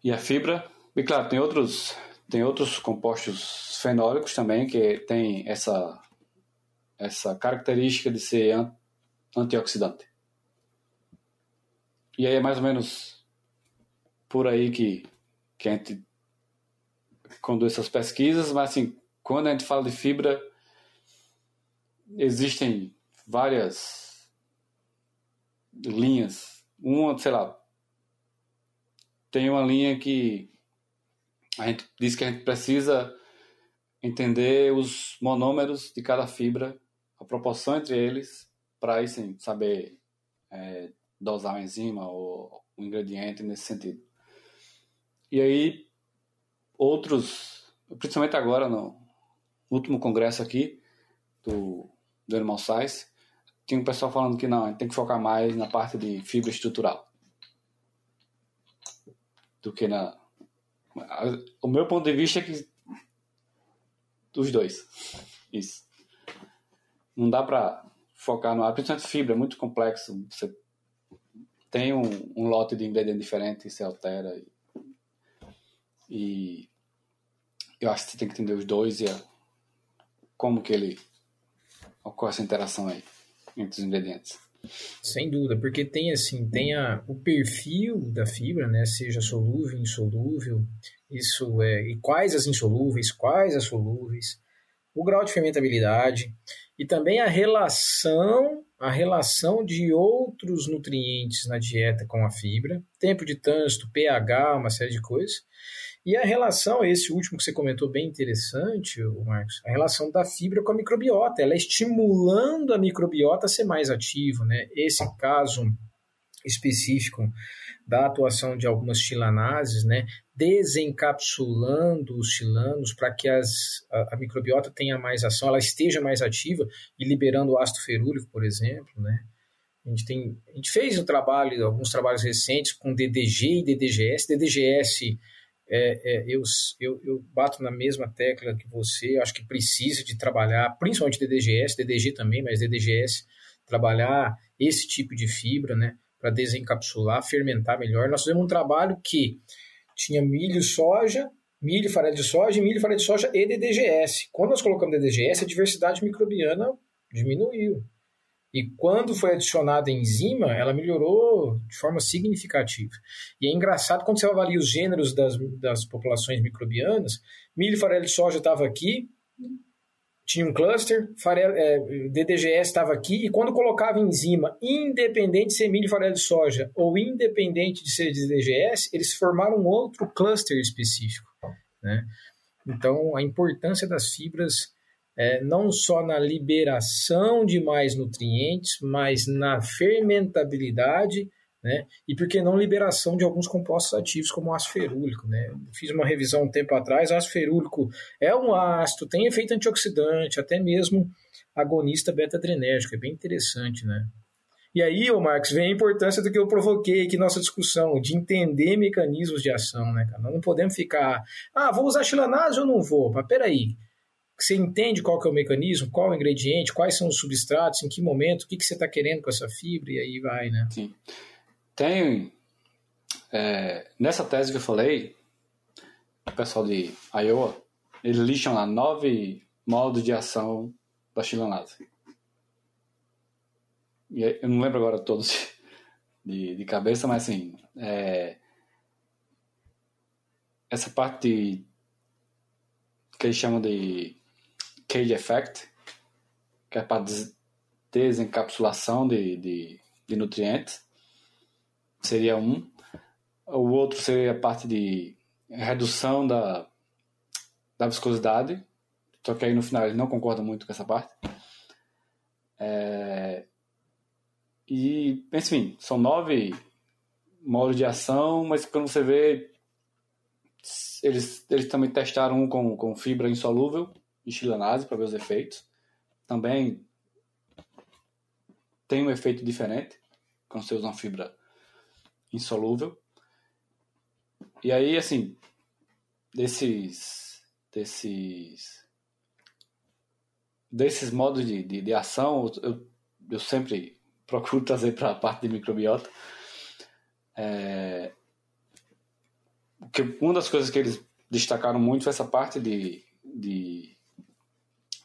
e a fibra. E claro, tem outros, tem outros compostos fenólicos também que tem essa, essa característica de ser antioxidante. E aí é mais ou menos por aí que, que a gente conduz essas pesquisas, mas assim, quando a gente fala de fibra, existem várias linhas. Uma, sei lá, tem uma linha que a gente diz que a gente precisa entender os monômeros de cada fibra, a proporção entre eles, para aí sim saber é, dosar uma enzima ou um ingrediente nesse sentido. E aí, outros, principalmente agora no último congresso aqui do, do Animal Science, tinha um pessoal falando que não, a gente tem que focar mais na parte de fibra estrutural do que na. O meu ponto de vista é que. Dos dois. Isso. Não dá para focar no ar, principalmente fibra, é muito complexo. Você tem um, um lote de ingrediente diferente e se altera. E, e, eu acho que você tem que entender os dois e a, como que ele ocorre essa interação aí entre os ingredientes. Sem dúvida, porque tem assim, tem a, o perfil da fibra, né, seja solúvel, insolúvel, isso é, e quais as insolúveis, quais as solúveis, o grau de fermentabilidade e também a relação a relação de outros nutrientes na dieta com a fibra, tempo de trânsito, pH, uma série de coisas. E a relação, esse último que você comentou bem interessante, Marcos, a relação da fibra com a microbiota, ela é estimulando a microbiota a ser mais ativa, né? Esse caso específico da atuação de algumas chilanases, né, desencapsulando os chilanos para que as, a, a, microbiota tenha mais ação, ela esteja mais ativa e liberando o ácido ferúlico, por exemplo, né. A gente, tem, a gente fez um trabalho, alguns trabalhos recentes com DDG e DDGS. DDGS, é, é, eu, eu, eu bato na mesma tecla que você, acho que precisa de trabalhar, principalmente DDGS, DDG também, mas DDGS, trabalhar esse tipo de fibra, né? para desencapsular, fermentar melhor. Nós fizemos um trabalho que tinha milho, soja, milho, farelo de soja, milho, farelo de soja e DDGS. Quando nós colocamos DDGS, a diversidade microbiana diminuiu. E quando foi adicionada a enzima, ela melhorou de forma significativa. E é engraçado quando você avalia os gêneros das, das populações microbianas, milho, farelo de soja estava aqui, tinha um cluster, farelo, é, DDGS estava aqui, e quando colocava enzima, independente de ser milho farelo de soja ou independente de ser DDGS, eles formaram um outro cluster específico. Né? Então, a importância das fibras é, não só na liberação de mais nutrientes, mas na fermentabilidade né? E por que não liberação de alguns compostos ativos, como o ácido ferúlico, né? Fiz uma revisão um tempo atrás, ácido ferúlico é um ácido, tem efeito antioxidante, até mesmo agonista beta-adrenérgico, é bem interessante, né? E aí, ô Marcos, vem a importância do que eu provoquei aqui nossa discussão, de entender mecanismos de ação, né, cara? Nós não podemos ficar, ah, vou usar chilanase ou não vou? Mas peraí, você entende qual que é o mecanismo, qual o ingrediente, quais são os substratos, em que momento, o que, que você está querendo com essa fibra, e aí vai, né? Sim. Tem. É, nessa tese que eu falei, o pessoal de Iowa, eles listam lá nove modos de ação da chilanase. E eu não lembro agora todos de, de cabeça, mas assim, é, essa parte que eles chamam de cage effect, que é para desencapsulação de, de, de nutrientes, seria um. o outro seria a parte de redução da, da viscosidade, só que aí no final ele não concorda muito com essa parte. É, e, enfim, são nove modos de ação, mas quando você vê, eles, eles também testaram um com, com fibra insolúvel e chilanase para ver os efeitos. Também tem um efeito diferente quando você usa uma fibra insolúvel. E aí, assim, desses, desses, desses modos de, de, de ação, eu, eu sempre procuro trazer para a parte de microbiota. É, que uma das coisas que eles destacaram muito foi essa parte de, de,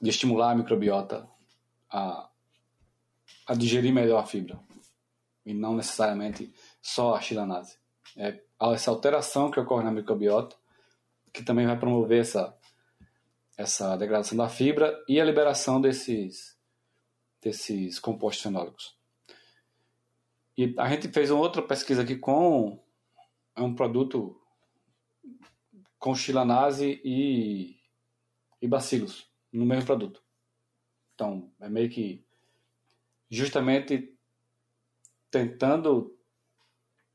de estimular a microbiota a, a digerir melhor a fibra e não necessariamente só a chilanase. É essa alteração que ocorre na microbiota que também vai promover essa, essa degradação da fibra e a liberação desses, desses compostos fenólicos. E a gente fez uma outra pesquisa aqui com é um produto com chilanase e, e bacilos no mesmo produto. Então, é meio que justamente tentando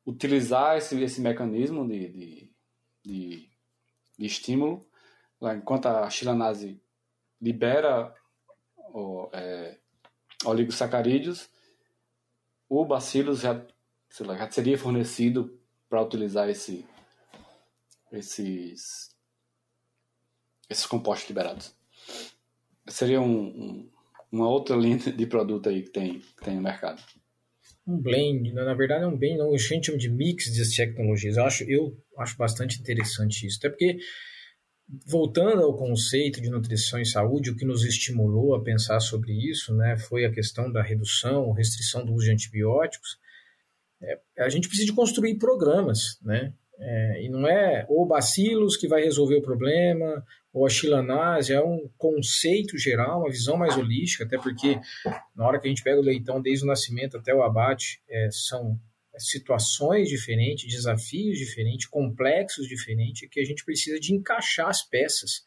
utilizar esse, esse mecanismo de, de, de, de estímulo, enquanto a chilanase libera o, é, oligosacarídeos, o bacillus já, lá, já seria fornecido para utilizar esse, esses, esses compostos liberados. Seria um, um, uma outra linha de produto aí que tem, que tem no mercado um blend, né? na verdade é um blend, não, a gente chama de mix de tecnologias. Eu acho, eu acho bastante interessante isso, até porque voltando ao conceito de nutrição e saúde, o que nos estimulou a pensar sobre isso, né, foi a questão da redução, restrição do uso de antibióticos. É, a gente precisa construir programas, né? É, e não é o bacilos que vai resolver o problema, ou a chilanase, é um conceito geral, uma visão mais holística, até porque na hora que a gente pega o leitão desde o nascimento até o abate, é, são situações diferentes, desafios diferentes, complexos diferentes, que a gente precisa de encaixar as peças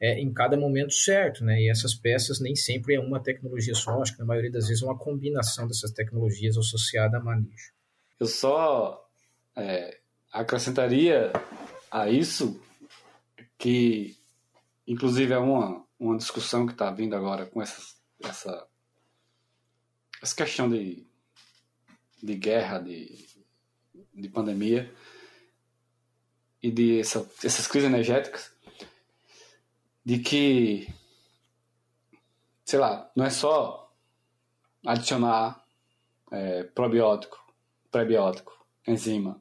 é, em cada momento certo, né? E essas peças nem sempre é uma tecnologia só, acho que na maioria das vezes é uma combinação dessas tecnologias associada a manejo. Eu só é, acrescentaria a isso que, inclusive, é uma, uma discussão que está vindo agora com essa, essa, essa questão de, de guerra, de, de pandemia e de essa, essas crises energéticas, de que, sei lá, não é só adicionar é, probiótico, prebiótico, enzima,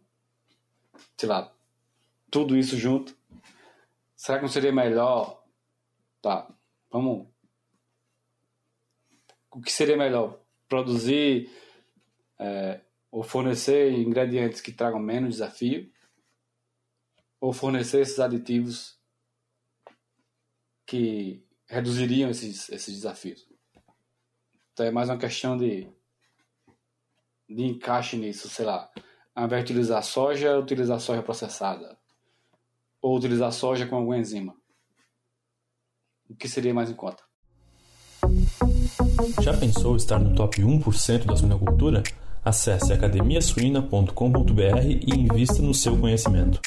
sei lá, tudo isso junto, será que não seria melhor? Tá, vamos. O que seria melhor? Produzir é, ou fornecer ingredientes que tragam menos desafio? Ou fornecer esses aditivos que reduziriam esses, esses desafios? Então é mais uma questão de, de encaixe nisso, sei lá ao invés de utilizar soja, utilizar soja processada. Ou utilizar soja com alguma enzima. O que seria mais em conta? Já pensou estar no top 1% da suinocultura? Acesse academiasuina.com.br e invista no seu conhecimento.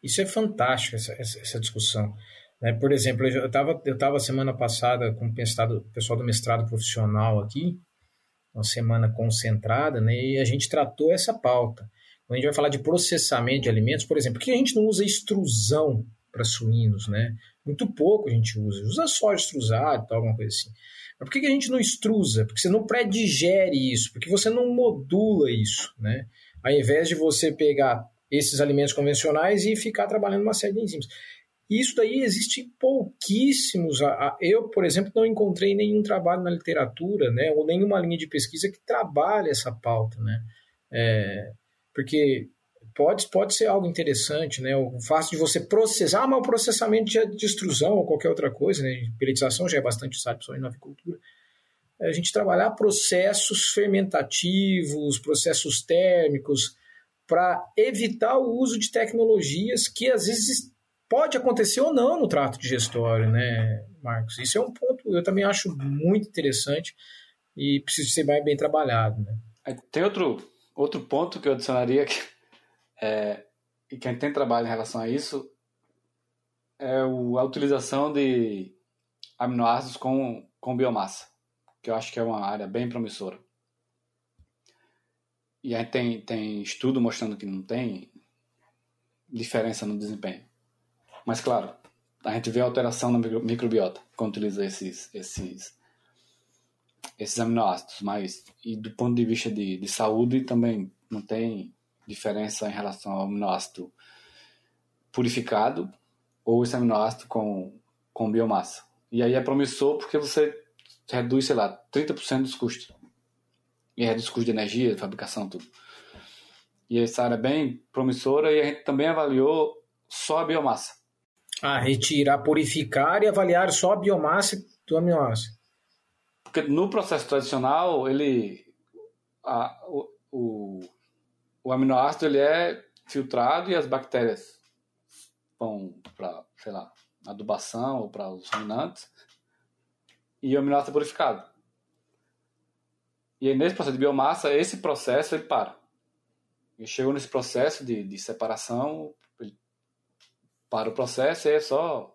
Isso é fantástico, essa, essa, discussão. Né? Por exemplo, eu estava eu tava semana passada com o pessoal do mestrado profissional aqui, uma semana concentrada, né? e a gente tratou essa pauta. Quando a gente vai falar de processamento de alimentos, por exemplo, por que a gente não usa extrusão para suínos, né? Muito pouco a gente usa. Usa só extrusado, tal, alguma coisa assim. Mas por que a gente não extrusa? Porque você não pré-digere isso, porque você não modula isso, né? Ao invés de você pegar esses alimentos convencionais e ficar trabalhando uma série de enzimas. Isso daí existe pouquíssimos. Eu, por exemplo, não encontrei nenhum trabalho na literatura, né, ou nenhuma linha de pesquisa que trabalhe essa pauta, né. É, porque pode, pode ser algo interessante, né? O fato de você processar, ah, mas o processamento de extrusão ou qualquer outra coisa, né? Peletização já é bastante usado, principalmente na avicultura. É a gente trabalhar processos fermentativos, processos térmicos, para evitar o uso de tecnologias que às vezes pode acontecer ou não no trato digestório, né, Marcos? Isso é um ponto eu também acho muito interessante e precisa ser mais bem trabalhado, né? Tem outro, outro ponto que eu adicionaria que, é, e quem tem trabalho em relação a isso é a utilização de aminoácidos com, com biomassa, que eu acho que é uma área bem promissora. E aí tem, tem estudo mostrando que não tem diferença no desempenho. Mas, claro, a gente vê alteração na microbiota quando utiliza esses, esses, esses aminoácidos. Mas, e do ponto de vista de, de saúde, também não tem diferença em relação ao aminoácido purificado ou esse aminoácido com, com biomassa. E aí é promissor porque você reduz, sei lá, 30% dos custos. E reduz o custo de energia, de fabricação, tudo. E essa área é bem promissora e a gente também avaliou só a biomassa. Ah, retirar, purificar e avaliar só a biomassa do aminoácido. Porque no processo tradicional, ele, a, o, o, o aminoácido ele é filtrado e as bactérias vão para, sei lá, adubação ou para os ruminantes e o aminoácido é purificado. E aí, nesse processo de biomassa, esse processo ele para. E chegou nesse processo de, de separação, ele para o processo e é só,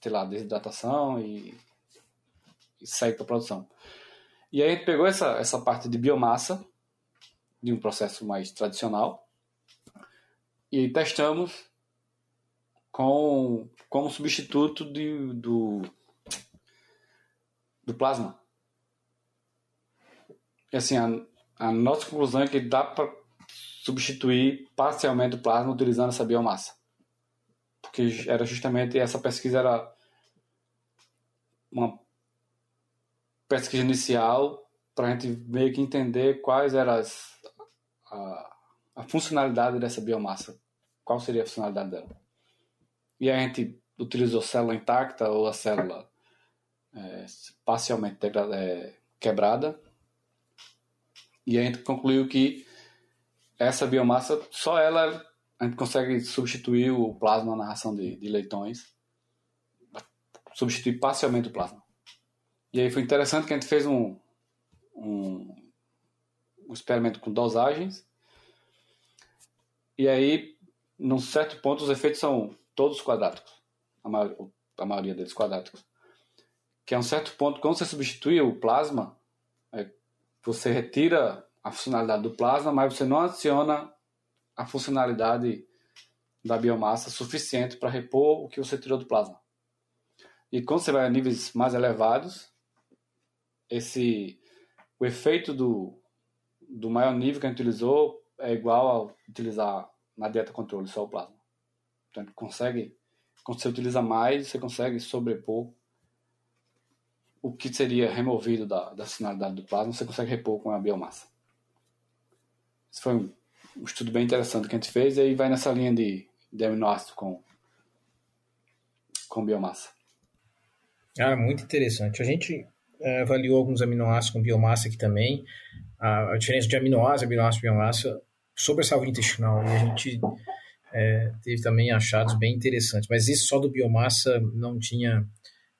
sei lá, desidratação e, sair para a produção. E aí a gente pegou essa, essa parte de biomassa, de um processo mais tradicional, e testamos com, como substituto de, do, do plasma. E assim, a, a nossa conclusão é que dá para substituir parcialmente o plasma utilizando essa biomassa. Porque era justamente essa pesquisa era uma pesquisa inicial para a gente meio que entender quais eram as, a, a funcionalidade dessa biomassa. Qual seria a funcionalidade dela e a gente utilizou célula intacta ou a célula é, parcialmente é, quebrada. E a gente concluiu que essa biomassa, só ela, a gente consegue substituir o plasma na ração de, de leitões, substituir parcialmente o plasma. E aí foi interessante que a gente fez um, um, um experimento com dosagens, e aí, num certo ponto, os efeitos são todos quadráticos, a, maior, a maioria deles quadráticos. Que a um certo ponto, quando você substitui o plasma, é, você retira a funcionalidade do plasma, mas você não adiciona a funcionalidade da biomassa suficiente para repor o que você tirou do plasma. E quando você vai a níveis mais elevados, esse o efeito do, do maior nível que a gente utilizou é igual ao utilizar na dieta controle só o plasma. Então, consegue, quando você utiliza mais, você consegue sobrepor o que seria removido da, da sinalidade do plasma, você consegue repor com a biomassa. Esse foi um, um estudo bem interessante que a gente fez e aí vai nessa linha de, de aminoácido com, com biomassa. Ah, muito interessante. A gente avaliou alguns aminoácidos com biomassa aqui também. A, a diferença de aminoácido, aminoácido e biomassa sobre a saúde intestinal. E a gente é, teve também achados bem interessantes, mas esse só do biomassa não tinha,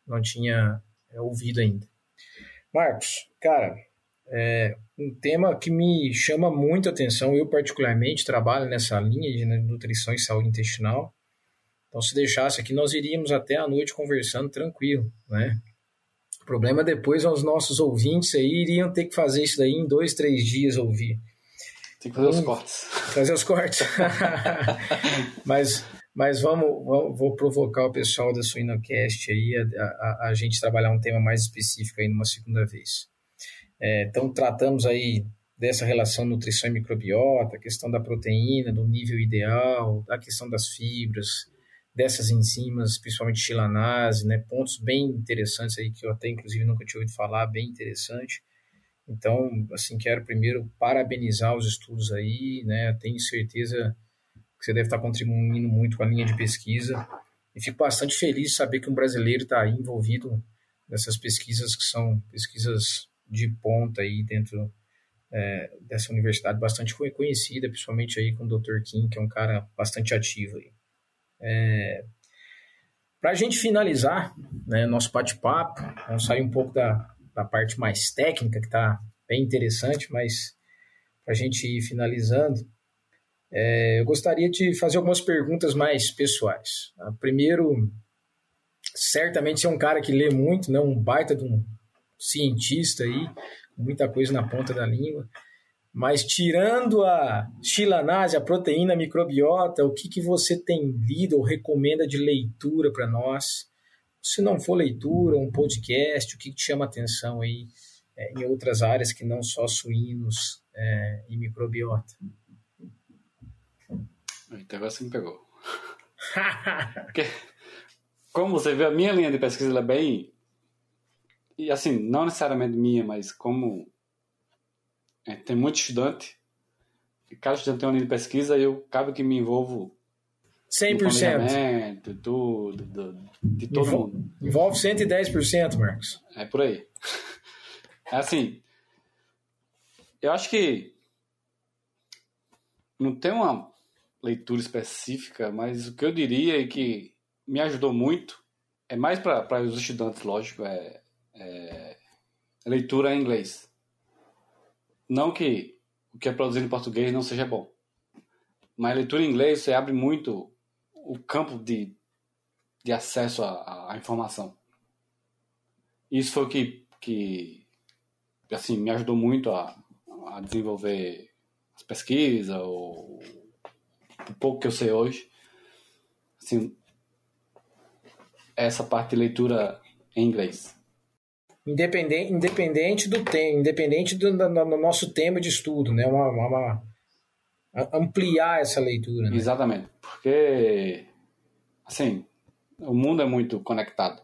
não tinha é, ouvido ainda. Marcos, cara, é um tema que me chama muito atenção. Eu, particularmente, trabalho nessa linha de nutrição e saúde intestinal. Então, se deixasse aqui, nós iríamos até a noite conversando tranquilo, né? O problema depois é os nossos ouvintes aí iriam ter que fazer isso daí em dois, três dias ouvir. Tem que fazer os cortes. Fazer os cortes. mas, mas vamos, vamos, vou provocar o pessoal da Suinocast aí a, a, a, gente trabalhar um tema mais específico aí numa segunda vez. É, então, tratamos aí dessa relação nutrição e microbiota, a questão da proteína, do nível ideal, a questão das fibras, dessas enzimas, principalmente chilanase, né? Pontos bem interessantes aí que eu até inclusive nunca tinha ouvido falar, bem interessante. Então, assim, quero primeiro parabenizar os estudos aí, né? Tenho certeza que você deve estar contribuindo muito com a linha de pesquisa e fico bastante feliz de saber que um brasileiro está envolvido nessas pesquisas que são pesquisas de ponta aí dentro é, dessa universidade bastante reconhecida, principalmente aí com o Dr. Kim, que é um cara bastante ativo aí. É, Para a gente finalizar né, nosso bate-papo, vamos sair um pouco da, da parte mais técnica, que está bem interessante, mas para a gente ir finalizando, é, eu gostaria de fazer algumas perguntas mais pessoais. Primeiro, certamente você é um cara que lê muito, né, um baita de um cientista aí, muita coisa na ponta da língua. Mas tirando a xilanase, a proteína a microbiota, o que, que você tem lido ou recomenda de leitura para nós? Se não for leitura, um podcast, o que, que te chama atenção aí é, em outras áreas que não só suínos é, e microbiota? Então agora você me pegou. Porque, como você vê, a minha linha de pesquisa é bem e assim, não necessariamente minha, mas como é, tem muito estudante, e cada estudante tem uma linha de pesquisa, e eu acabo que me envolvo 100%. De tudo, do, de todo Envol mundo. Envolve 110%, Marcos. É por aí. É assim, eu acho que não tem uma leitura específica, mas o que eu diria e que me ajudou muito é mais para os estudantes, lógico, é é, leitura em inglês. Não que o que é produzido em português não seja bom, mas leitura em inglês você abre muito o campo de, de acesso à, à informação. Isso foi o que, que assim, me ajudou muito a, a desenvolver as pesquisas, o, o pouco que eu sei hoje. Assim, essa parte de leitura em inglês independente, independente do tema, independente do, do, do, nosso tema de estudo, né? Uma, uma, uma ampliar essa leitura. Né? Exatamente, porque assim o mundo é muito conectado.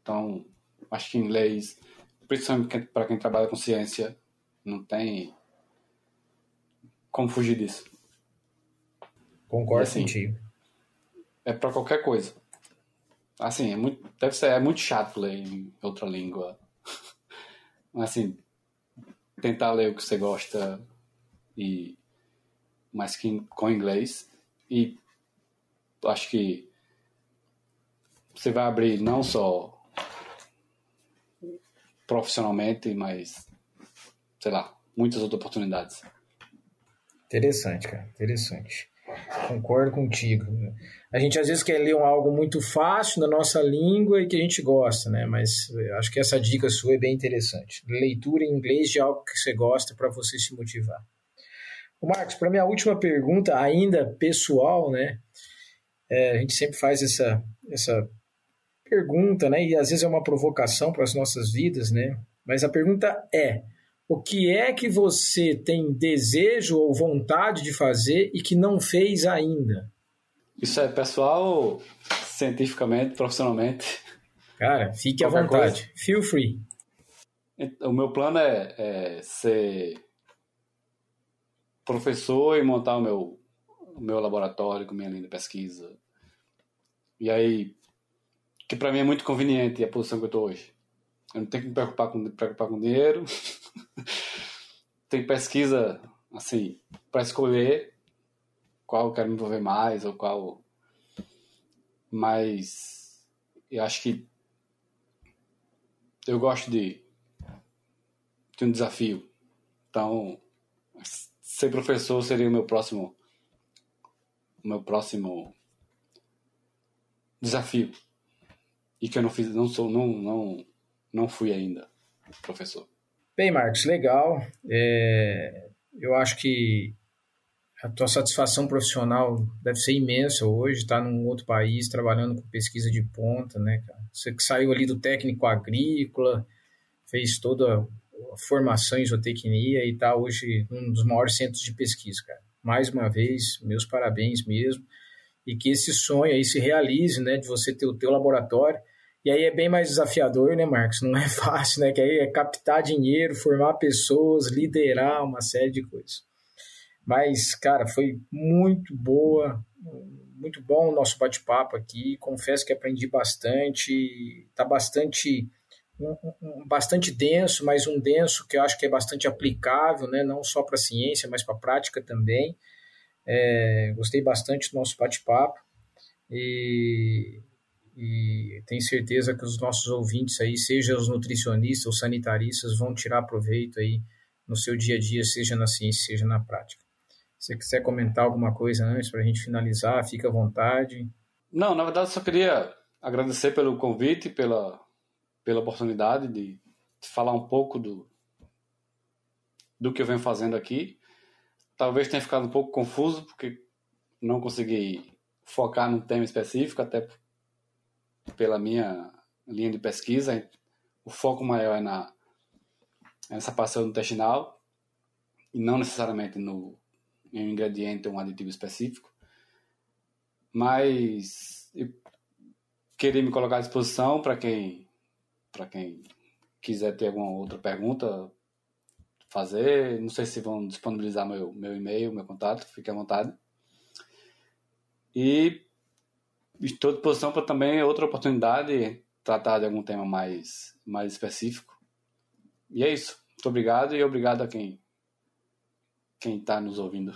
Então, acho que inglês, principalmente para quem trabalha com ciência, não tem como fugir disso. Concordo assim, contigo. É para qualquer coisa. Assim, é muito, deve ser é muito chato ler em outra língua. Mas assim, tentar ler o que você gosta e mais que com inglês e acho que você vai abrir não só profissionalmente, mas sei lá, muitas outras oportunidades. Interessante, cara, interessante. Concordo contigo. A gente às vezes quer ler algo muito fácil na nossa língua e que a gente gosta, né? Mas acho que essa dica sua é bem interessante. Leitura em inglês de algo que você gosta para você se motivar. O Marcos, para minha última pergunta, ainda pessoal, né? É, a gente sempre faz essa, essa pergunta, né? E às vezes é uma provocação para as nossas vidas, né? Mas a pergunta é: o que é que você tem desejo ou vontade de fazer e que não fez ainda? Isso é pessoal, cientificamente, profissionalmente. Cara, fique à vontade. Coisa. Feel free. O meu plano é, é, ser professor e montar o meu, o meu laboratório com minha linha de pesquisa. E aí, que para mim é muito conveniente a posição que eu estou hoje. Eu não tenho que me preocupar com, preocupar com dinheiro. Tem pesquisa, assim, para escolher qual eu quero me envolver mais ou qual. Mas eu acho que eu gosto de, de um desafio. Então, ser professor seria o meu próximo meu próximo desafio e que eu não fiz não sou não não não fui ainda professor. Bem, Marcos, legal. É, eu acho que a tua satisfação profissional deve ser imensa hoje, estar tá num outro país trabalhando com pesquisa de ponta, né, cara? Você que saiu ali do técnico agrícola, fez toda a formação em zootecnia e está hoje num dos maiores centros de pesquisa, cara. Mais uma vez, meus parabéns mesmo. E que esse sonho aí se realize, né, de você ter o teu laboratório e aí é bem mais desafiador, né, Marcos? Não é fácil, né? Que aí é captar dinheiro, formar pessoas, liderar uma série de coisas. Mas, cara, foi muito boa, muito bom o nosso bate-papo aqui. Confesso que aprendi bastante, tá bastante um, um, bastante denso, mas um denso que eu acho que é bastante aplicável, né? não só para a ciência, mas para a prática também. É, gostei bastante do nosso bate-papo e, e tenho certeza que os nossos ouvintes aí, seja os nutricionistas ou sanitaristas, vão tirar proveito aí no seu dia a dia, seja na ciência, seja na prática. Se você quiser comentar alguma coisa antes para a gente finalizar, fica à vontade. Não, na verdade, só queria agradecer pelo convite, pela, pela oportunidade de, de falar um pouco do, do que eu venho fazendo aqui. Talvez tenha ficado um pouco confuso, porque não consegui focar num tema específico, até pela minha linha de pesquisa, o foco maior é na nessa passagem intestinal e não necessariamente no em um ingrediente ou um aditivo específico. Mas eu queria me colocar à disposição para quem para quem quiser ter alguma outra pergunta fazer. Não sei se vão disponibilizar meu, meu e-mail, meu contato, fique à vontade. E estou à disposição para também outra oportunidade tratar de algum tema mais, mais específico. E é isso. Muito obrigado e obrigado a quem quem está nos ouvindo.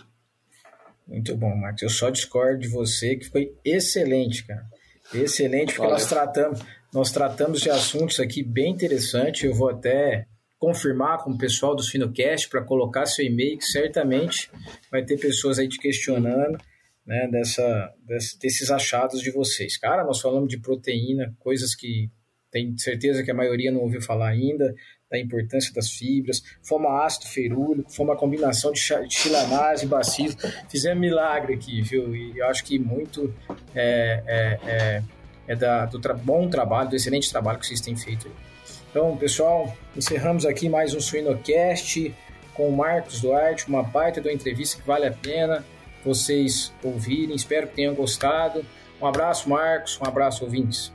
Muito bom, Marcos. Eu só discordo de você que foi excelente, cara. Excelente, porque nós tratamos, nós tratamos de assuntos aqui bem interessantes. Eu vou até confirmar com o pessoal do Finocast para colocar seu e-mail, que certamente vai ter pessoas aí te questionando né, dessa, desses achados de vocês. Cara, nós falamos de proteína, coisas que tenho certeza que a maioria não ouviu falar ainda, da importância das fibras, foma ácido ferúlico, foi uma combinação de chilanase e bacilo. Fizemos milagre aqui, viu? E eu acho que muito é, é, é, é da, do tra bom trabalho, do excelente trabalho que vocês têm feito aí. Então, pessoal, encerramos aqui mais um Suinocast com o Marcos Duarte, uma baita de uma entrevista que vale a pena vocês ouvirem. Espero que tenham gostado. Um abraço, Marcos. Um abraço, ouvintes.